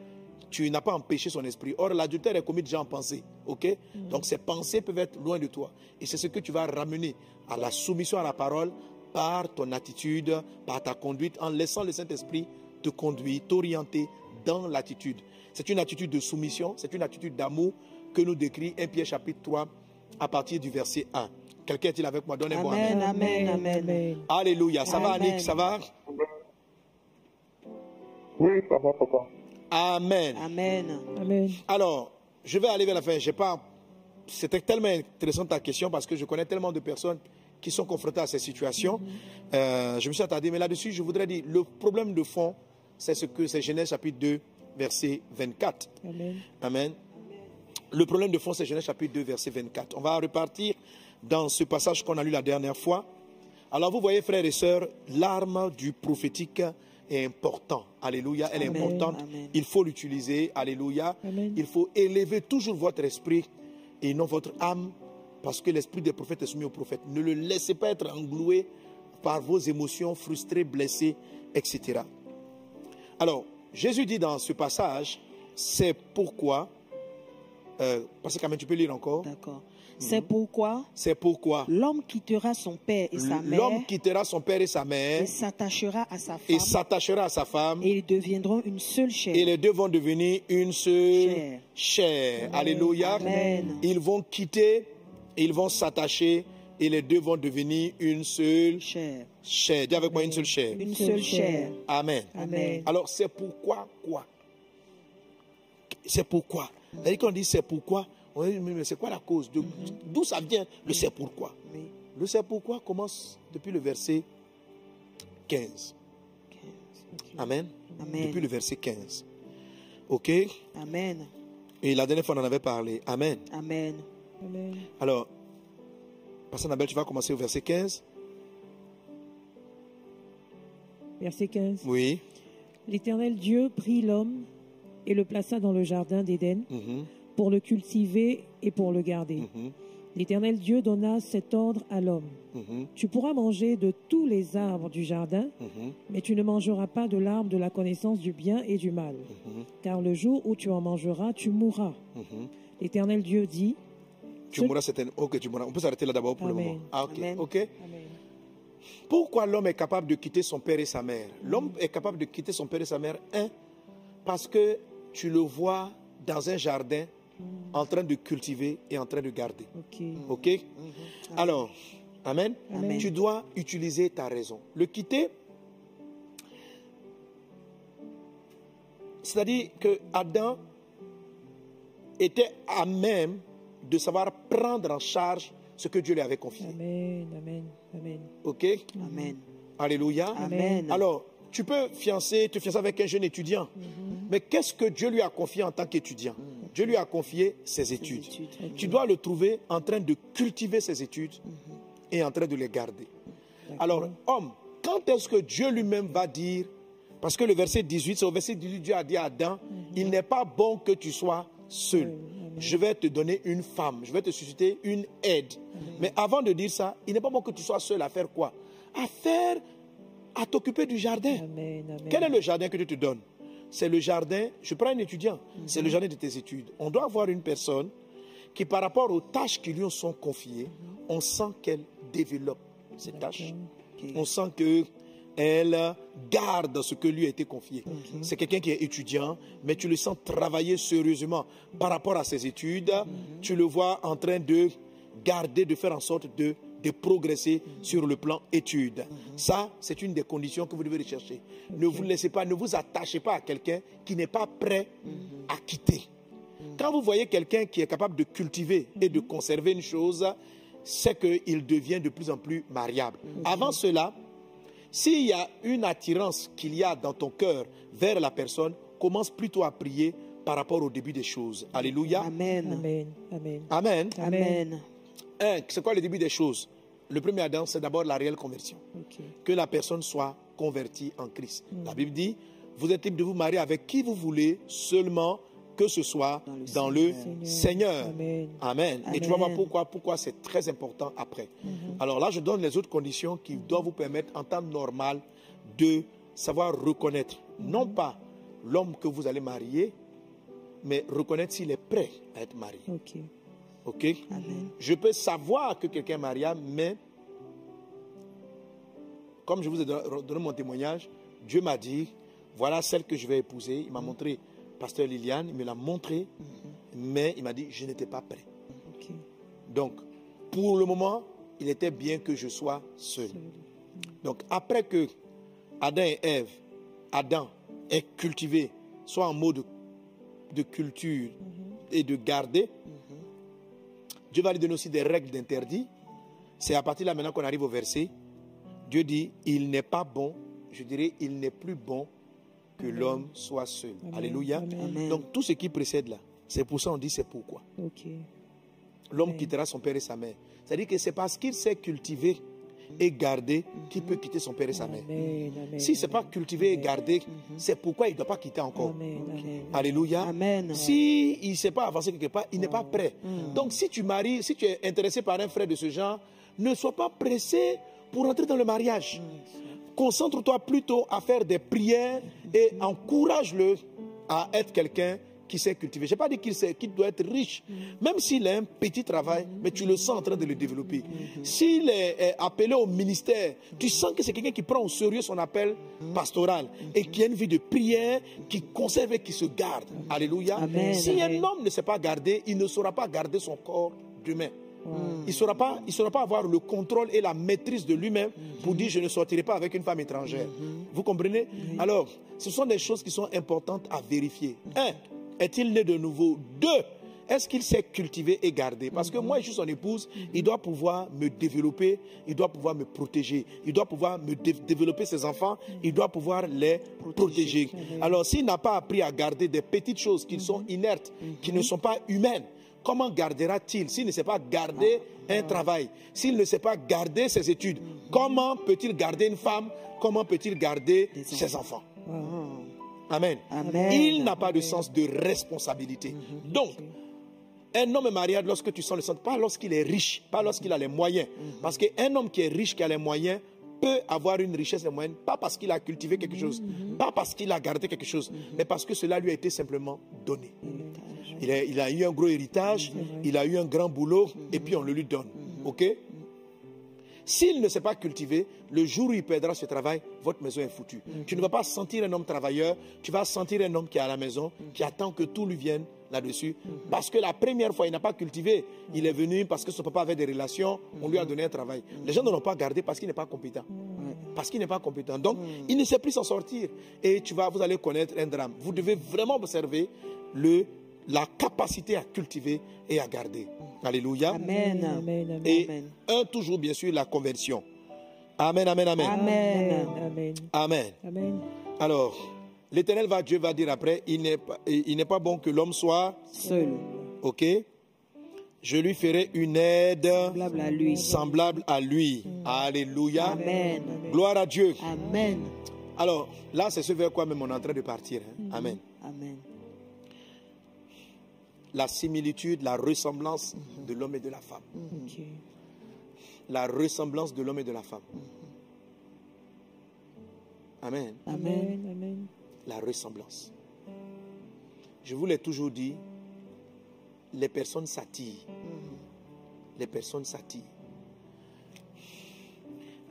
tu n'as pas empêché son esprit. Or, l'adultère est commis déjà en pensée. ok? Donc ses pensées peuvent être loin de toi. Et c'est ce que tu vas ramener à la soumission à la parole par ton attitude, par ta conduite, en laissant le Saint-Esprit te conduire, t'orienter dans l'attitude. C'est une attitude de soumission, c'est une attitude d'amour que nous décrit 1 Pierre chapitre 3 à partir du verset 1. Quelqu'un est-il avec moi? Donnez-moi un Amen, amen. amen, amen. Alléluia. Ça va. Annick? Ça va? Oui, ça va, papa. Amen. Amen. Amen. Alors, je vais aller vers la fin. J'ai pas. C'était tellement intéressant ta question parce que je connais tellement de personnes qui sont confrontés à ces situations. Euh, je me suis attardé, mais là-dessus, je voudrais dire, le problème de fond, c'est ce que c'est Genèse chapitre 2, verset 24. Amen. Amen. Le problème de fond, c'est Genèse chapitre 2, verset 24. On va repartir dans ce passage qu'on a lu la dernière fois. Alors vous voyez, frères et sœurs, l'arme du prophétique est important. Alléluia, elle est importante. Amen. Il faut l'utiliser. Alléluia. Amen. Il faut élever toujours votre esprit et non votre âme, parce que l'esprit des prophètes est soumis aux prophètes. Ne le laissez pas être engloué par vos émotions frustrées, blessées, etc. Alors, Jésus dit dans ce passage, c'est pourquoi, euh, parce que quand même tu peux lire encore, D'accord. C'est pourquoi c'est pourquoi l'homme quittera son père et sa mère l'homme quittera son père et sa mère et s'attachera à sa et femme s'attachera à sa femme et ils deviendront une seule chair. et les deux vont devenir une seule Chair. chair. Alléluia. Amen. Ils vont quitter, ils vont s'attacher et les deux vont devenir une seule Chair. chair. Dis avec moi une seule chair. Une seule chair. Amen. Amen. Alors c'est pourquoi quoi? C'est pourquoi. C'est-à-dire qu'on dit c'est pourquoi, on dit mais c'est quoi la cause De- D'où ça vient le c'est pourquoi? Oui. Le c'est pourquoi commence depuis le verset 15. Amen. Amen. Depuis le verset 15. Ok? Amen. Et la dernière fois, on en avait parlé. Amen. Amen. Amen. Alors, Pasteur Nabel, tu vas commencer au verset 15 Verset 15. Oui. L'Éternel Dieu prit l'homme et le plaça dans le jardin d'Éden Mhm, pour le cultiver et pour le garder. mhm, L'Éternel Dieu donna cet ordre à l'homme. mhm, Tu pourras manger de tous les arbres du jardin, mhm, mais tu ne mangeras pas de l'arbre de la connaissance du bien et du mal. Car le jour où tu en mangeras, tu mourras. L'Éternel Dieu dit, Tu Ce- mourras certainement. Ok, tu mourras. On peut s'arrêter là d'abord pour le moment. Ah, ok. Amen. ok. Amen. Pourquoi l'homme est capable de quitter son père et sa mère? L'homme est capable de quitter son père et sa mère, un, parce que tu le vois dans un jardin en train de cultiver et en train de garder. Ok. Ok? Alors, Amen? Amen. Tu dois utiliser ta raison. Le quitter, c'est-à-dire que Adam était à même de savoir prendre en charge ce que Dieu lui avait confié. Amen. Amen. Amen. Ok? Amen. Alléluia. Amen. Alors, tu peux fiancer, te fiancer avec un jeune étudiant. Mais qu'est-ce que Dieu lui a confié en tant qu'étudiant? Dieu lui a confié ses études. études. Tu dois le trouver en train de cultiver ses études et en train de les garder. Alors, homme, quand est-ce que Dieu lui-même va dire, parce que le verset 18, c'est au verset 18, Dieu a dit à Adam, il n'est pas bon que tu sois seul. Je vais te donner une femme, je vais te susciter une aide. Mais avant de dire ça, il n'est pas bon que tu sois seul à faire quoi? À faire, à t'occuper du jardin. Amen. Amen. Quel est le jardin que Dieu te donne? C'est le jardin, je prends un étudiant, c'est le jardin de tes études. On doit avoir une personne qui, par rapport aux tâches qui lui sont confiées, on sent qu'elle développe ces tâches. On sent que elle garde ce que lui a été confié. C'est quelqu'un qui est étudiant, mais tu le sens travailler sérieusement par rapport à ses études. Tu le vois en train de garder, de faire en sorte de, de progresser sur le plan études. Ça, c'est une des conditions que vous devez rechercher. Ne vous laissez pas, ne vous attachez pas à quelqu'un qui n'est pas prêt à quitter. Quand vous voyez quelqu'un qui est capable de cultiver et de conserver une chose, c'est qu'il devient de plus en plus mariable. Avant cela, s'il y a une attirance qu'il y a dans ton cœur vers la personne, commence plutôt à prier par rapport au début des choses. Alléluia. Amen. Amen. Amen. Amen. Amen. Un, c'est quoi le début des choses? Le premier Adam, c'est d'abord la réelle conversion. Que la personne soit convertie en Christ. La Bible dit, vous êtes libre de vous marier avec qui vous voulez, seulement que ce soit dans le, Seigneur. Amen. Amen. Et tu vas voir pourquoi, pourquoi c'est très important après. Alors là, je donne les autres conditions qui doivent vous permettre en temps normal de savoir reconnaître, non pas l'homme que vous allez marier, mais reconnaître s'il est prêt à être marié. OK? Amen. Je peux savoir que quelqu'un est mariable, mais comme je vous ai don- donné mon témoignage, Dieu m'a dit, voilà celle que je vais épouser. Il m'a montré Pasteur Liliane, il me l'a montré, mais il m'a dit, je n'étais pas prêt. Donc, pour le moment, il était bien que je sois seul. Donc, après que Adam et Ève, Adam ait cultivé, soit en mode de culture et de garder, Dieu va lui donner aussi des règles d'interdit. C'est à partir de là maintenant qu'on arrive au verset. Dieu dit, il n'est pas bon, je dirais, il n'est plus bon que l'homme soit seul. Amen. Alléluia. Amen. Donc tout ce qui précède là, c'est pour ça on dit c'est pourquoi. L'homme quittera son père et sa mère. C'est-à-dire que c'est parce qu'il s'est cultivé et gardé qu'il peut quitter son père et sa mère. Amen. Amen. Si ce n'est pas cultivé et gardé, c'est pourquoi il ne doit pas quitter encore. Alléluia. Amen. Si il ne s'est pas avancé quelque part, il n'est pas prêt. Donc si tu maries, si tu es intéressé par un frère de ce genre, ne sois pas pressé pour entrer dans le mariage. Concentre-toi plutôt à faire des prières et encourage-le à être quelqu'un qui sait cultiver. Je n'ai pas dit qu'il sait- qu'il doit être riche, même s'il a un petit travail, mais tu le sens en train de le développer. S'il est appelé au ministère, tu sens que c'est quelqu'un qui prend au sérieux son appel pastoral et qui a une vie de prière, qui conserve et qui se garde. Alléluia. Amen. Si un homme ne sait pas garder, il ne saura pas garder son corps demain. Il ne saura, pas- il saura pas avoir le contrôle et la maîtrise de lui-même pour dire je ne sortirai pas avec une femme étrangère. Vous comprenez? Alors, ce sont des choses qui sont importantes à vérifier. Un, est-il né de nouveau? Deux, est-ce qu'il s'est cultivé et gardé? Parce que moi, je suis son épouse, il doit pouvoir me développer, il doit pouvoir me protéger, il doit pouvoir me dé- développer ses enfants, il doit pouvoir les protéger. Alors, s'il n'a pas appris à garder des petites choses qui sont inertes, qui ne sont pas humaines, comment gardera-t-il s'il ne sait pas garder un travail, s'il ne sait pas garder ses études Comment peut-il garder une femme? Comment peut-il garder ses enfants. Amen. Amen. Il n'a pas de sens de responsabilité. Donc, un homme est marié lorsque tu sens le sens, pas lorsqu'il est riche, pas lorsqu'il a les moyens. Parce qu'un homme qui est riche, qui a les moyens, peut avoir une richesse et moyens, pas parce qu'il a cultivé quelque chose, pas parce qu'il a gardé quelque chose, mais parce que cela lui a été simplement donné. Il a, il a eu un gros héritage, il a eu un grand boulot, et puis on le lui donne. OK? S'il ne s'est pas cultivé, le jour où il perdra ce travail, votre maison est foutue. Tu ne vas pas sentir un homme travailleur, tu vas sentir un homme qui est à la maison, qui attend que tout lui vienne là-dessus. Parce que la première fois, il n'a pas cultivé. Il est venu parce que son papa avait des relations, on lui a donné un travail. Les gens ne l'ont pas gardé parce qu'il n'est pas compétent. Parce qu'il n'est pas compétent. Donc, il ne sait plus s'en sortir. Et tu vas, vous allez connaître un drame. Vous devez vraiment observer le, la capacité à cultiver et à garder. Alléluia. Amen. Amen. Et Amen. un, toujours bien sûr, la conversion. Amen, amen, amen. Amen. Amen. Amen. Amen. Alors, l'Éternel va, Dieu va dire après, il n'est pas, il n'est pas bon que l'homme soit, Seul. ok Je lui ferai une aide Semblable à lui. semblable à lui. Alléluia. Amen. Gloire à Dieu. Amen. Alors, là, c'est ce vers quoi même on est en train de partir. hein. Amen. Amen. La similitude, la ressemblance de l'homme et de la femme. La ressemblance de l'homme et de la femme. Amen. Amen. Amen. Amen. la ressemblance. Je vous l'ai toujours dit, les personnes s'attirent. Les personnes s'attirent.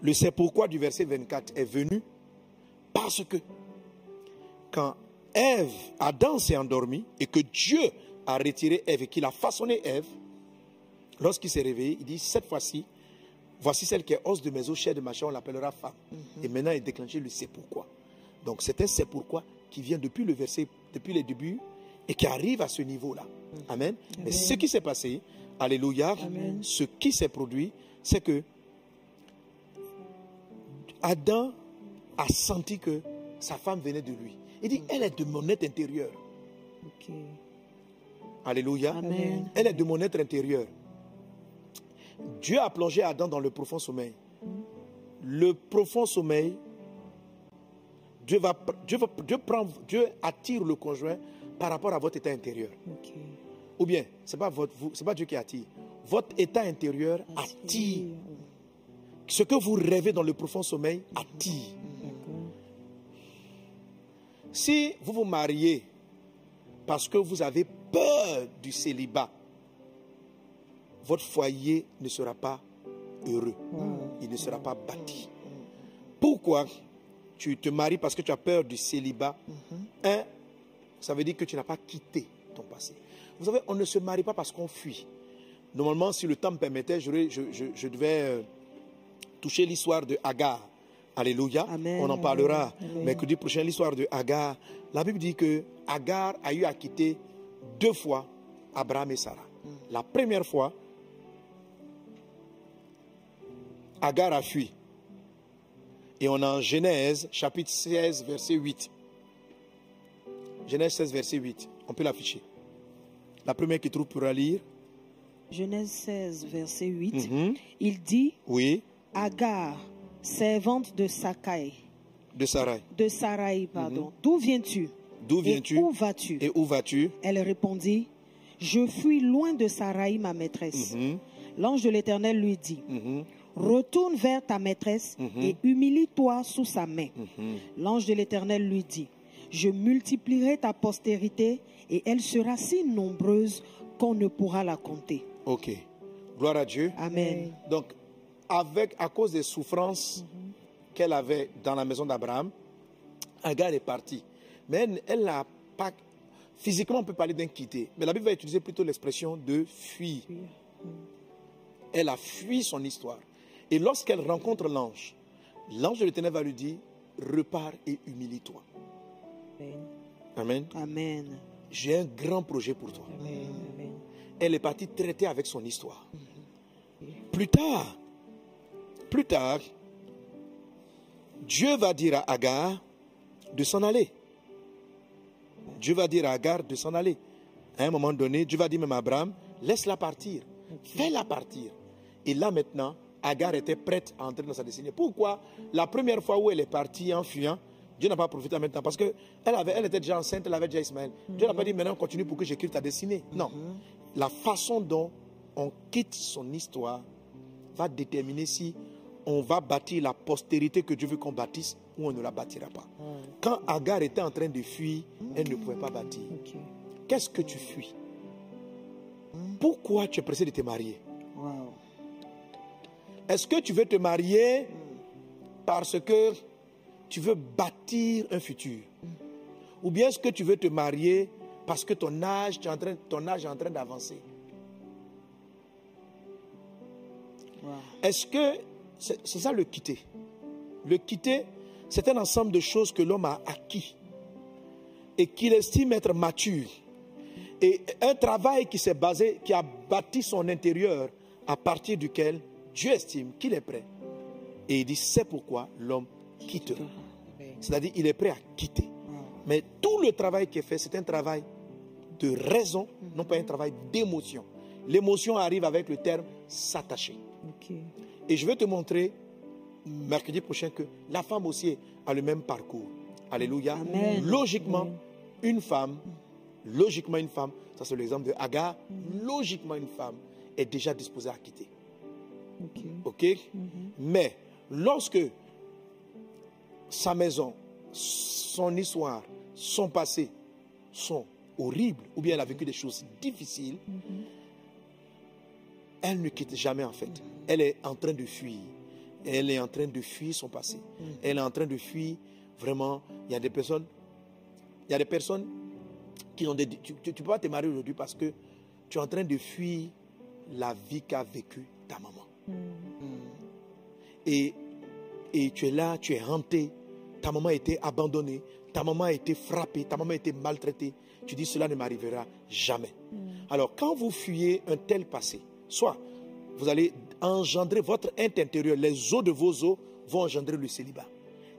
Le c'est pourquoi du verset 24 est venu parce que quand Ève, Adam s'est endormi et que Dieu a retiré Ève et qu'il a façonné Ève, lorsqu'il s'est réveillé, il dit cette fois-ci, voici celle qui est os de mes os, chair de ma chair, on l'appellera femme. Et maintenant, il déclenché le c'est pourquoi. Donc c'est un c'est pourquoi qui vient depuis le verset, depuis les débuts et qui arrive à ce niveau-là. Amen. Mais ce qui s'est passé, alléluia, Amen. ce qui s'est produit, c'est que Adam a senti que sa femme venait de lui. Il dit, elle est de mon être intérieur. Alléluia. Amen. Elle est de mon être intérieur. Dieu a plongé Adam dans le profond sommeil. Le profond sommeil, Dieu, va, Dieu, va- Dieu, prend, Dieu attire le conjoint par rapport à votre état intérieur. Ou bien, ce n'est pas, votre- vous- c'est pas Dieu qui attire. Votre état intérieur attire. Ce que vous rêvez dans le profond sommeil attire. Si vous vous mariez parce que vous avez peur du célibat, votre foyer ne sera pas heureux. Il ne sera pas bâti. Pourquoi tu te maries parce que tu as peur du célibat? Un, ça veut dire que tu n'as pas quitté ton passé. Vous savez, on ne se marie pas parce qu'on fuit. Normalement, si le temps me permettait, je, je- je devais euh, toucher l'histoire de Agar. Alléluia. Amen. On en parlera Amen. mercredi prochain, l'histoire de Agar. La Bible dit que Agar a eu à quitter deux fois Abraham et Sarah. La première fois, Agar a fui. Et on a en Genèse, chapitre 16, verset 8. Genèse 16, verset 8. On peut l'afficher. La première qui trouve pourra lire. Genèse 16, verset 8. Mhm. Il dit Oui, Agar, servante de Sakai, de Sarai. de Sarai, pardon, d'où viens-tu? D'où Et viens-tu où vas-tu Et où vas-tu Elle répondit Je fuis loin de Sarai, ma maîtresse. Mhm, L'ange de l'Éternel lui dit mhm, Retourne vers ta maîtresse Mhm. et humilie-toi sous sa main. L'ange de l'Éternel lui dit Je multiplierai ta postérité et elle sera si nombreuse qu'on ne pourra la compter. Ok. Gloire à Dieu. Amen. Donc, avec, à cause des souffrances qu'elle avait dans la maison d'Abraham, Agar est partie. Mais elle- n'a pas. Physiquement, on peut parler d'un quitter. Mais la Bible va utiliser plutôt l'expression de fuir. Elle a fui son histoire. Et lorsqu'elle rencontre l'ange, l'ange de l'Éternel va lui dire Repars et humilie-toi. Amen. Amen. J'ai un grand projet pour toi. Amen. elle est partie traiter avec son histoire. Plus tard, plus tard, Dieu va dire à Agar de s'en aller. Dieu va dire à Agar de s'en aller. À un moment donné, Dieu va dire même à Abraham, laisse-la partir, fais-la partir. Et là maintenant, Agar était prête à entrer dans sa destinée. Pourquoi? La première fois où elle est partie en fuyant, Dieu n'a pas profité maintenant parce qu'elle avait, elle était déjà enceinte, elle avait déjà Ismaël. Dieu n'a pas dit maintenant continue pour que j'écrive ta destinée. Non. La façon dont on quitte son histoire va déterminer si on va bâtir la postérité que Dieu veut qu'on bâtisse ou on ne la bâtira pas. Quand Agar était en train de fuir, elle ne pouvait pas bâtir. Qu'est-ce que tu fuis? Pourquoi tu es pressé de te marier? Wow. Est-ce que tu veux te marier parce que tu veux bâtir un futur? Ou bien est-ce que tu veux te marier parce que ton âge, tu es en train, ton âge est en train d'avancer? Wow. Est-ce que c'est ça le quitter Le quitter, c'est un ensemble de choses que l'homme a acquis et qu'il estime être mature. Et un travail qui s'est basé, qui a bâti son intérieur à partir duquel Dieu estime qu'il est prêt. Et il dit, c'est pourquoi l'homme quittera. C'est-à-dire, il est prêt à quitter. Mais tout le travail qui est fait, c'est un travail de raison, non pas un travail d'émotion. L'émotion arrive avec le terme s'attacher. Et je vais te montrer mercredi prochain que la femme aussi a le même parcours. Alléluia. Amen. Logiquement, une femme, logiquement une femme, ça c'est l'exemple de Agar, logiquement une femme est déjà disposée à quitter. Ok. OK? Mais lorsque sa maison, son histoire, son passé sont horribles, ou bien elle a vécu des choses difficiles, elle ne quitte jamais en fait. Elle est en train de fuir. Elle est en train de fuir son passé. Elle est en train de fuir vraiment. Il y a des personnes, il y a des personnes qui ont des. Tu ne peux pas te marier aujourd'hui parce que tu es en train de fuir la vie qu'a vécue ta maman. Et, et tu es là, tu es hanté. Ta maman a été abandonnée. Ta maman a été frappée. Ta maman a été maltraitée. Tu dis cela ne m'arrivera jamais. Alors quand vous fuyez un tel passé, soit vous allez engendrer votre intérieur, les os de vos os vont engendrer le célibat.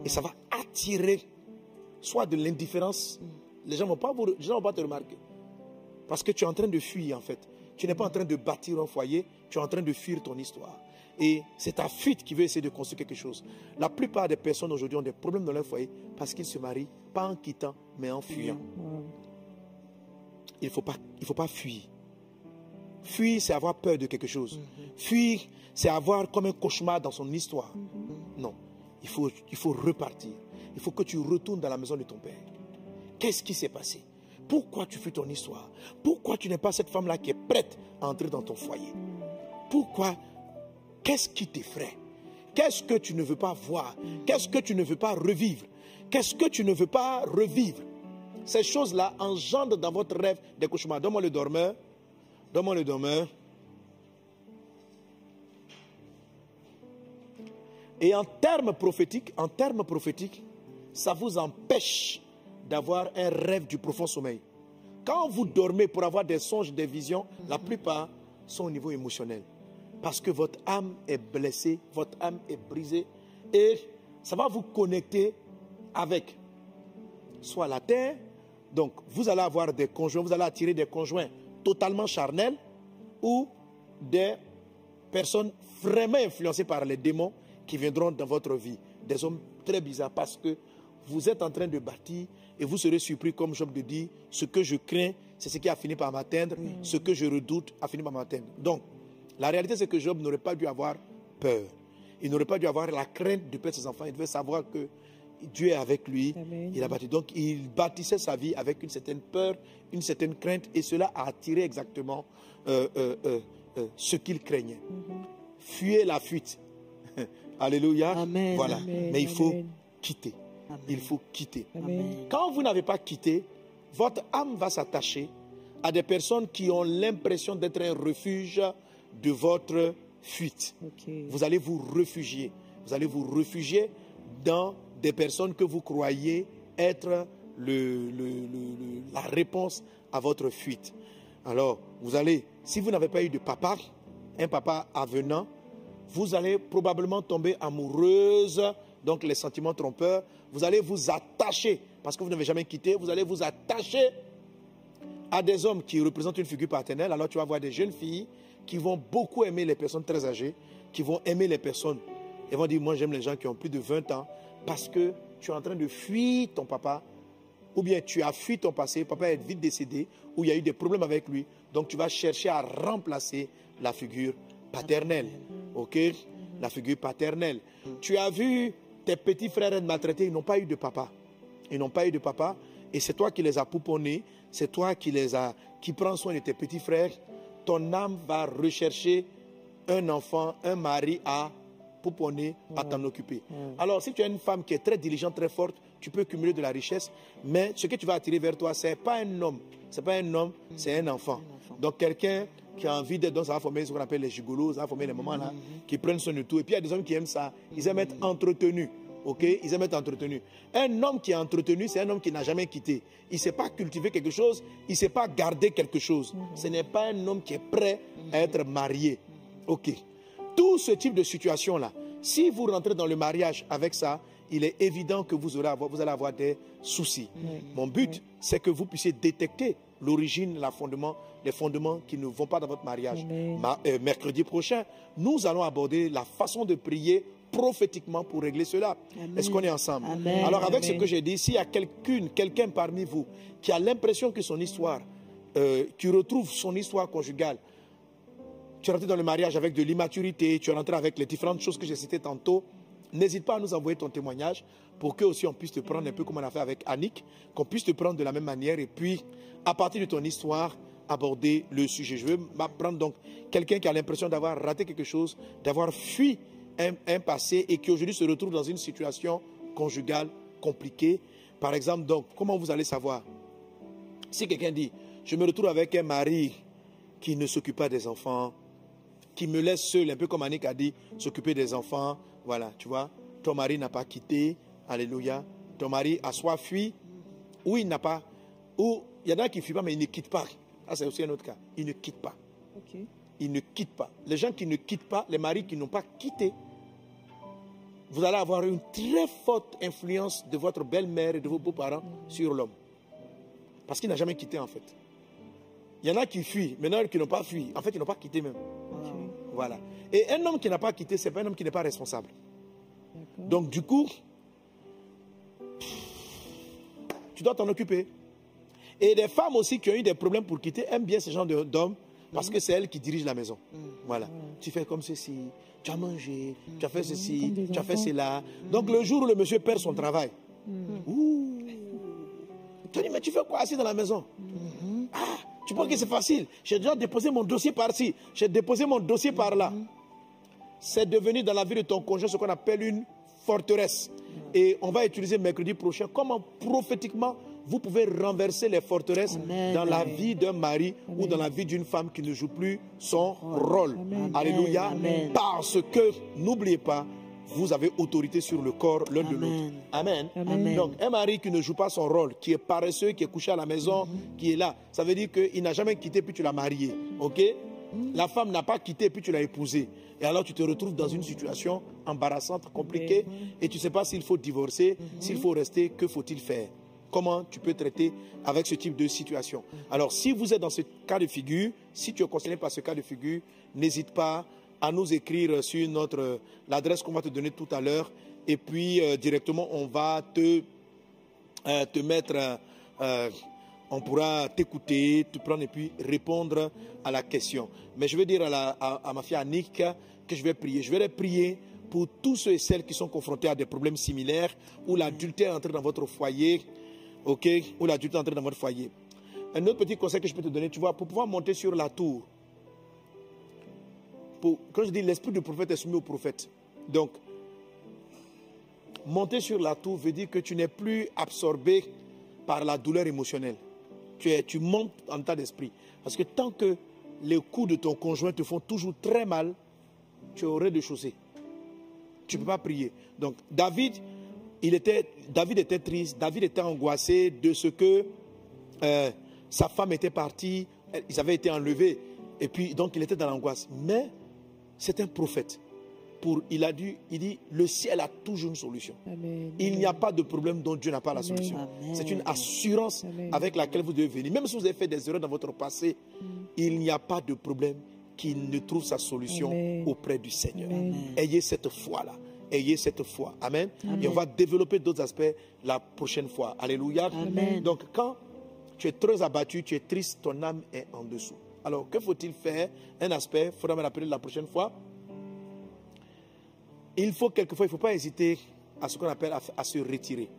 Et ça va attirer soit de l'indifférence. Les gens ne vont, pas vous- les gens vont pas te remarquer. Parce que tu es en train de fuir en fait. Tu n'es pas en train de bâtir un foyer, tu es en train de fuir ton histoire. Et c'est ta fuite qui veut essayer de construire quelque chose. La plupart des personnes aujourd'hui ont des problèmes dans leur foyer parce qu'ils se marient pas en quittant, mais en fuyant. Wow. Il ne faut, pas- il faut pas fuir. Fuir, c'est avoir peur de quelque chose. Fuir, c'est avoir comme un cauchemar dans son histoire. Non, il faut, il faut repartir. Il faut que tu retournes dans la maison de ton père. Qu'est-ce qui s'est passé? Pourquoi tu fuis ton histoire? Pourquoi tu n'es pas cette femme-là qui est prête à entrer dans ton foyer? Pourquoi? Qu'est-ce qui t'effraie? Qu'est-ce que tu ne veux pas voir? Qu'est-ce que tu ne veux pas revivre? Qu'est-ce que tu ne veux pas revivre? Ces choses-là engendrent dans votre rêve des cauchemars. Donne-moi le dormeur. Donne-moi le. Et en termes prophétiques, en termes prophétiques, ça vous empêche d'avoir un rêve du profond sommeil. Quand vous dormez pour avoir des songes, des visions, la plupart sont au niveau émotionnel. parce que votre âme est blessée, votre âme est brisée, et ça va vous connecter avec soit la terre, donc vous allez avoir des conjoints, vous allez attirer des conjoints totalement charnels ou des personnes vraiment influencées par les démons qui viendront dans votre vie. Des hommes très bizarres parce que vous êtes en train de bâtir et vous serez surpris, comme Job le dit, ce que je crains, c'est ce qui a fini par m'atteindre, ce que je redoute a fini par m'atteindre. Donc, la réalité, c'est que Job n'aurait pas dû avoir peur. Il n'aurait pas dû avoir la crainte de perdre ses enfants. Il devait savoir que Dieu est avec lui. Amen. Il a bâti. Donc, il bâtissait sa vie avec une certaine peur, une certaine crainte, et cela a attiré exactement euh, euh, euh, ce qu'il craignait. Fuyez la fuite. Alléluia. Amen. Voilà. Amen. Mais il faut quitter. Il faut quitter. Quand vous n'avez pas quitté, votre âme va s'attacher à des personnes qui ont l'impression d'être un refuge de votre fuite. Vous allez vous réfugier. Vous allez vous réfugier dans des personnes que vous croyez être la réponse à votre fuite. Alors, vous allez, si vous n'avez pas eu de papa, un papa avenant, vous allez probablement tomber amoureuse, donc les sentiments trompeurs, vous allez vous attacher, parce que vous n'avez jamais quitté, vous allez vous attacher à des hommes qui représentent une figure paternelle. Alors tu vas voir des jeunes filles qui vont beaucoup aimer les personnes très âgées, qui vont aimer les personnes. Elles vont dire, moi j'aime les gens qui ont plus de 20 ans, parce que tu es en train de fuir ton papa, ou bien tu as fui ton passé, papa est vite décédé, ou il y a eu des problèmes avec lui. Donc tu vas chercher à remplacer la figure paternelle. OK? La figure paternelle. Tu as vu tes petits frères être maltraités, ils n'ont pas eu de papa. Ils n'ont pas eu de papa. Et c'est toi qui les as pouponnés, c'est toi qui les as, qui prends soin de tes petits frères. Ton âme va rechercher un enfant, un mari à pouponner, à t'en occuper. Alors, si tu as une femme qui est très diligente, très forte, tu peux cumuler de la richesse, mais ce que tu vas attirer vers toi, c'est pas un homme, c'est pas un homme, c'est un enfant. Donc, quelqu'un qui a envie d'être, ça va former ce qu'on appelle les gigolos, ça va former les mamans là, qui prennent soin de tout. Et puis, il y a des hommes qui aiment ça, ils aiment être entretenus. Ok, ils aiment être entretenus. Un homme qui est entretenu, c'est un homme qui n'a jamais quitté. Il ne sait pas cultiver quelque chose, il ne sait pas garder quelque chose. Ce n'est pas un homme qui est prêt à être marié. Ok? Tout ce type de situation-là, si vous rentrez dans le mariage avec ça, il est évident que vous, aurez avoir- vous allez avoir des soucis. Mon but, c'est que vous puissiez détecter l'origine, la fondement, les fondements qui ne vont pas dans votre mariage. Ma- euh, mercredi prochain, nous allons aborder la façon de prier prophétiquement pour régler cela. Est-ce qu'on est ensemble? Amen. Alors avec ce que j'ai dit, s'il y a quelqu'une, quelqu'un parmi vous qui a l'impression que son histoire, euh, qui retrouve son histoire conjugale, tu es rentré dans le mariage avec de l'immaturité, tu es rentré avec les différentes choses que j'ai citées tantôt, n'hésite pas à nous envoyer ton témoignage pour que aussi on puisse te prendre un peu comme on a fait avec Annick, qu'on puisse te prendre de la même manière et puis à partir de ton histoire aborder le sujet. Je veux m'apprendre donc quelqu'un qui a l'impression d'avoir raté quelque chose, d'avoir fui un, un passé et qui aujourd'hui se retrouve dans une situation conjugale compliquée. Par exemple, donc, comment vous allez savoir Si quelqu'un dit, je me retrouve avec un mari qui ne s'occupe pas des enfants, qui me laisse seul, un peu comme Annick a dit, s'occuper des enfants. Voilà, tu vois, ton mari n'a pas quitté, alléluia. Ton mari a soit fui, ou il n'a pas, ou il y en a qui ne fuient pas, mais ils ne quittent pas. Ça, c'est aussi un autre cas. Ils ne quittent pas. Ok. Ils ne quittent pas. Les gens qui ne quittent pas, les maris qui n'ont pas quitté, vous allez avoir une très forte influence de votre belle-mère et de vos beaux-parents sur l'homme. Parce qu'il n'a jamais quitté en fait. Il y en a qui fuient, a qui n'ont pas fui. En fait, ils n'ont pas quitté même. Voilà. Et un homme qui n'a pas quitté, ce n'est pas un homme qui n'est pas responsable. Donc, du coup, tu dois t'en occuper. Et des femmes aussi qui ont eu des problèmes pour quitter aiment bien ce genre d'hommes parce que c'est elles qui dirigent la maison. Voilà. Tu fais comme ceci, tu as mangé, tu as fait ceci, Comme des tu as fait cela. Donc, le jour où le monsieur perd son travail, ouh, tu dis, mais tu fais quoi assis dans la maison? Ah, tu penses que c'est facile? J'ai déjà déposé mon dossier par-ci, j'ai déposé mon dossier par-là. C'est devenu dans la vie de ton conjoint ce qu'on appelle une forteresse. Et on va utiliser mercredi prochain comment prophétiquement vous pouvez renverser les forteresses Amen. dans la vie d'un mari ou dans la vie d'une femme qui ne joue plus son rôle. Amen. Alléluia. Parce que, n'oubliez pas, vous avez autorité sur le corps l'un de l'autre. Amen. Amen. Donc, un mari qui ne joue pas son rôle, qui est paresseux, qui est couché à la maison, qui est là, ça veut dire qu'il n'a jamais quitté puis tu l'as marié. OK? La femme n'a pas quitté, puis tu l'as épousée. Et alors tu te retrouves dans une situation embarrassante, compliquée, et tu ne sais pas s'il faut divorcer, s'il faut rester, que faut-il faire? Comment tu peux traiter avec ce type de situation? Alors si vous êtes dans ce cas de figure, si tu es concerné par ce cas de figure, n'hésite pas à nous écrire sur notre l'adresse qu'on va te donner tout à l'heure, et puis euh, directement on va te, euh, te mettre... euh, on pourra t'écouter, te prendre et puis répondre à la question. Mais je vais dire à, ma fille Annick que je vais prier. Je vais prier pour tous ceux et celles qui sont confrontés à des problèmes similaires, où l'adultère est entré dans votre foyer, ok, où l'adultère est entré dans votre foyer. Un autre petit conseil que je peux te donner, tu vois, pour pouvoir monter sur la tour, quand je dis l'esprit du prophète est soumis au prophète, donc monter sur la tour veut dire que tu n'es plus absorbé par la douleur émotionnelle. Tu, es, tu montes en état d'esprit. Parce que tant que les coups de ton conjoint te font toujours très mal, tu es au rez-de-chaussée. Tu ne peux pas prier. Donc David, il était, David était triste, David était angoissé de ce que euh, sa femme était partie, ils avaient été enlevés, et puis donc il était dans l'angoisse. Mais c'est un prophète. Pour, il a dit, il dit, le ciel a toujours une solution. Amen. Il n'y a pas de problème dont Dieu n'a pas la solution. C'est une assurance Amen. avec laquelle vous devez venir. Même si vous avez fait des erreurs dans votre passé, il n'y a pas de problème qui ne trouve sa solution Amen. auprès du Seigneur. Ayez cette foi-là. Ayez cette foi. Amen. Et on va développer d'autres aspects la prochaine fois. Alléluia. Amen. Donc quand tu es très abattu, tu es triste, ton âme est en dessous. Alors que faut-il faire Un aspect, il faudra me rappeler la prochaine fois. Il faut quelquefois, il ne faut pas hésiter à ce qu'on appelle à, à se retirer.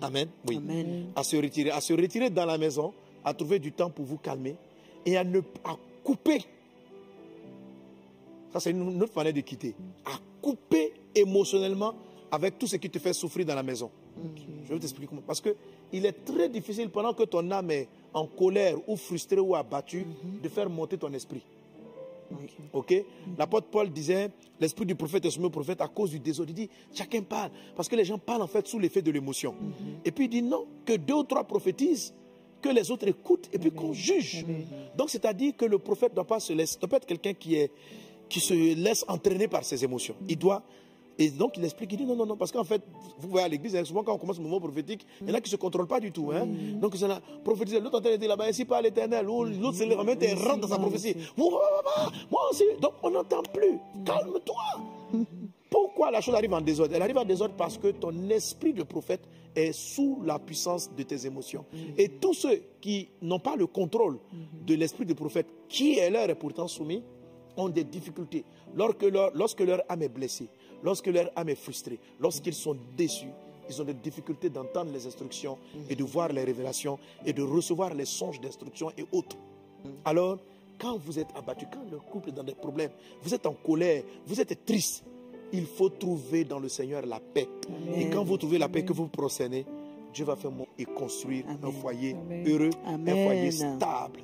Amen. Oui. Amen. À se retirer, à se retirer dans la maison, à trouver du temps pour vous calmer et à ne à couper. Ça c'est une une autre manière de quitter. À couper émotionnellement avec tout ce qui te fait souffrir dans la maison. Je vais t'expliquer comment. Parce que il est très difficile pendant que ton âme est en colère ou frustrée ou abattue de faire monter ton esprit. Ok L'apôtre Paul disait l'esprit du prophète est soumis au prophète à cause du désordre. Il dit chacun parle. Parce que les gens parlent en fait sous l'effet de l'émotion. Et puis il dit non, que deux ou trois prophétisent, que les autres écoutent et puis qu'on juge. Donc c'est-à-dire que le prophète ne doit pas se laisser, doit pas être quelqu'un qui, est, qui se laisse entraîner par ses émotions. Il doit. Et donc il explique, il dit non, non, non, parce qu'en fait, vous voyez à l'église, hein, souvent quand on commence le moment prophétique, il y en a qui ne se contrôlent pas du tout. Hein? Donc ils sont là, prophétiser, l'autre en train de dire là-bas, ainsi par l'éternel, ou l'autre se lève et rentre dans sa prophétie. Moi aussi. Donc on n'entend plus. Calme-toi. Pourquoi la chose arrive en désordre? Elle arrive en désordre parce que ton esprit de prophète est sous la puissance de tes émotions. Et tous ceux qui n'ont pas le contrôle de l'esprit de prophète, qui est leur est pourtant soumis, ont des difficultés. Lorsque leur, lorsque leur âme est blessée, lorsque leur âme est frustrée, lorsqu'ils sont déçus, ils ont des difficultés d'entendre les instructions et de voir les révélations et de recevoir les songes d'instruction et autres. Alors, quand vous êtes abattu, quand le couple est dans des problèmes, vous êtes en colère, vous êtes triste, il faut trouver dans le Seigneur la paix. Et quand vous trouvez la paix que vous procédez, Dieu va faire et construire un foyer Amen. heureux, un foyer stable.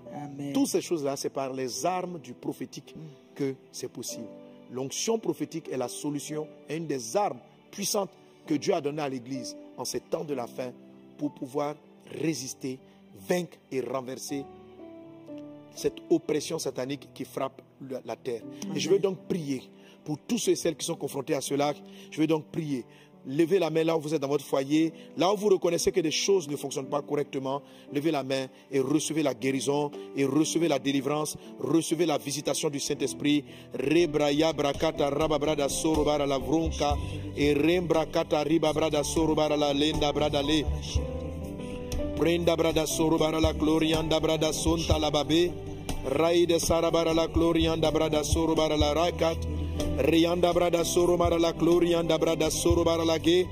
Toutes ces choses-là, c'est par les armes du prophétique que c'est possible. L'onction prophétique est la solution, est une des armes puissantes que Dieu a données à l'Église en ces temps de la fin pour pouvoir résister, vaincre et renverser cette oppression satanique qui frappe la la terre. Et je veux donc prier pour tous ceux et celles qui sont confrontés à cela. Je veux donc prier. Levez la main là où vous êtes dans votre foyer, là où vous reconnaissez que des choses ne fonctionnent pas correctement. Levez la main et recevez la guérison et recevez la délivrance, recevez la visitation du Saint-Esprit. Rebraya brakata rababrada sorobara la vronka et rembrakata ribabrada sorobara la lenda brada le. Prenda brada sorobara la glorianda brada sonta la babe. Raide sarabara la glorianda brada sorobara la rakat. Rianda brada sorobara la glorianda brada sorobara la ge.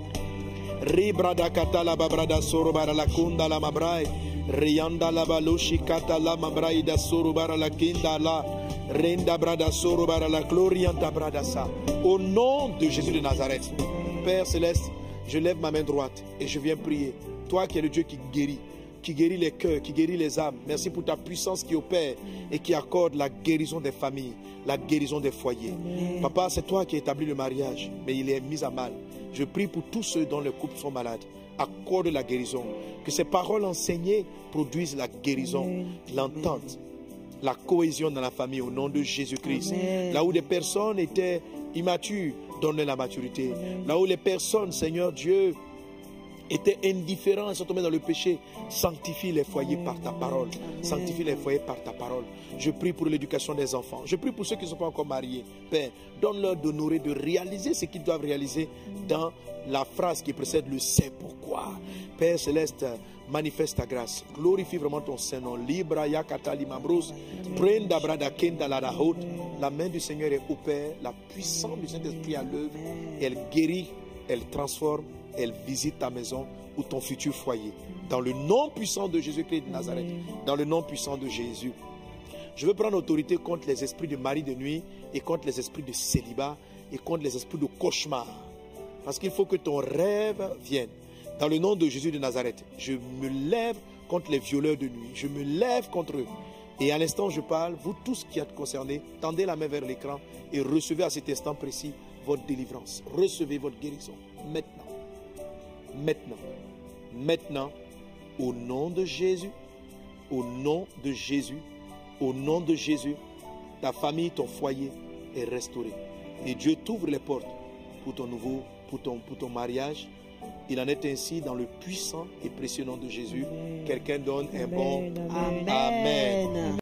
Ribrada kata la babrada sorobara la kunda la mabrai. Rianda la baloshi kata la mabrai da sorobara la kinda la. Renda brada sorobara la glorianda brada sa. Au nom de Jésus de Nazareth, Père céleste, je lève ma main droite et je viens prier. Toi qui es le Dieu qui guérit, qui guérit les cœurs, qui guérit les âmes. Merci pour ta puissance qui opère et qui accorde la guérison des familles, la guérison des foyers. Papa, c'est toi qui établis le mariage, mais il est mis à mal. Je prie pour tous ceux dont les couples sont malades. Accorde la guérison. Que ces paroles enseignées produisent la guérison, l'entente, la cohésion dans la famille au nom de Jésus-Christ. Là où des personnes étaient immatures, donne la maturité. Là où les personnes, Seigneur Dieu, étaient indifférents et sont tombés dans le péché, sanctifie les foyers par ta parole. Sanctifie les foyers par ta parole. Je prie pour l'éducation des enfants. Je prie pour ceux qui ne sont pas encore mariés. Père, donne-leur d'honorer, de réaliser ce qu'ils doivent réaliser dans la phrase qui précède le c'est pourquoi. Père céleste, manifeste ta grâce. Glorifie vraiment ton Saint-Nom. Libra yakata limambrose. Prenda brada kenda la. La main du Seigneur est au Père. La puissance du Saint-Esprit à l'œuvre. Elle guérit, elle transforme, elle visite ta maison ou ton futur foyer. Dans le nom puissant de Jésus-Christ de Nazareth. Dans le nom puissant de Jésus. Je veux prendre autorité contre les esprits de mari de nuit et contre les esprits de célibat et contre les esprits de cauchemar. Parce qu'il faut que ton rêve vienne. Dans le nom de Jésus de Nazareth, je me lève contre les violeurs de nuit. Je me lève contre eux. Et à l'instant où je parle, vous tous qui êtes concernés, tendez la main vers l'écran et recevez à cet instant précis votre délivrance. Recevez votre guérison. Maintenant. Maintenant. Maintenant. Au nom de Jésus. Au nom de Jésus. Au nom de Jésus. Ta famille, ton foyer est restauré. Et Dieu t'ouvre les portes pour ton nouveau, pour ton, pour ton mariage. Il en est ainsi dans le puissant et précieux nom de Jésus. Quelqu'un donne un bon Amen, amen. Amen. Amen.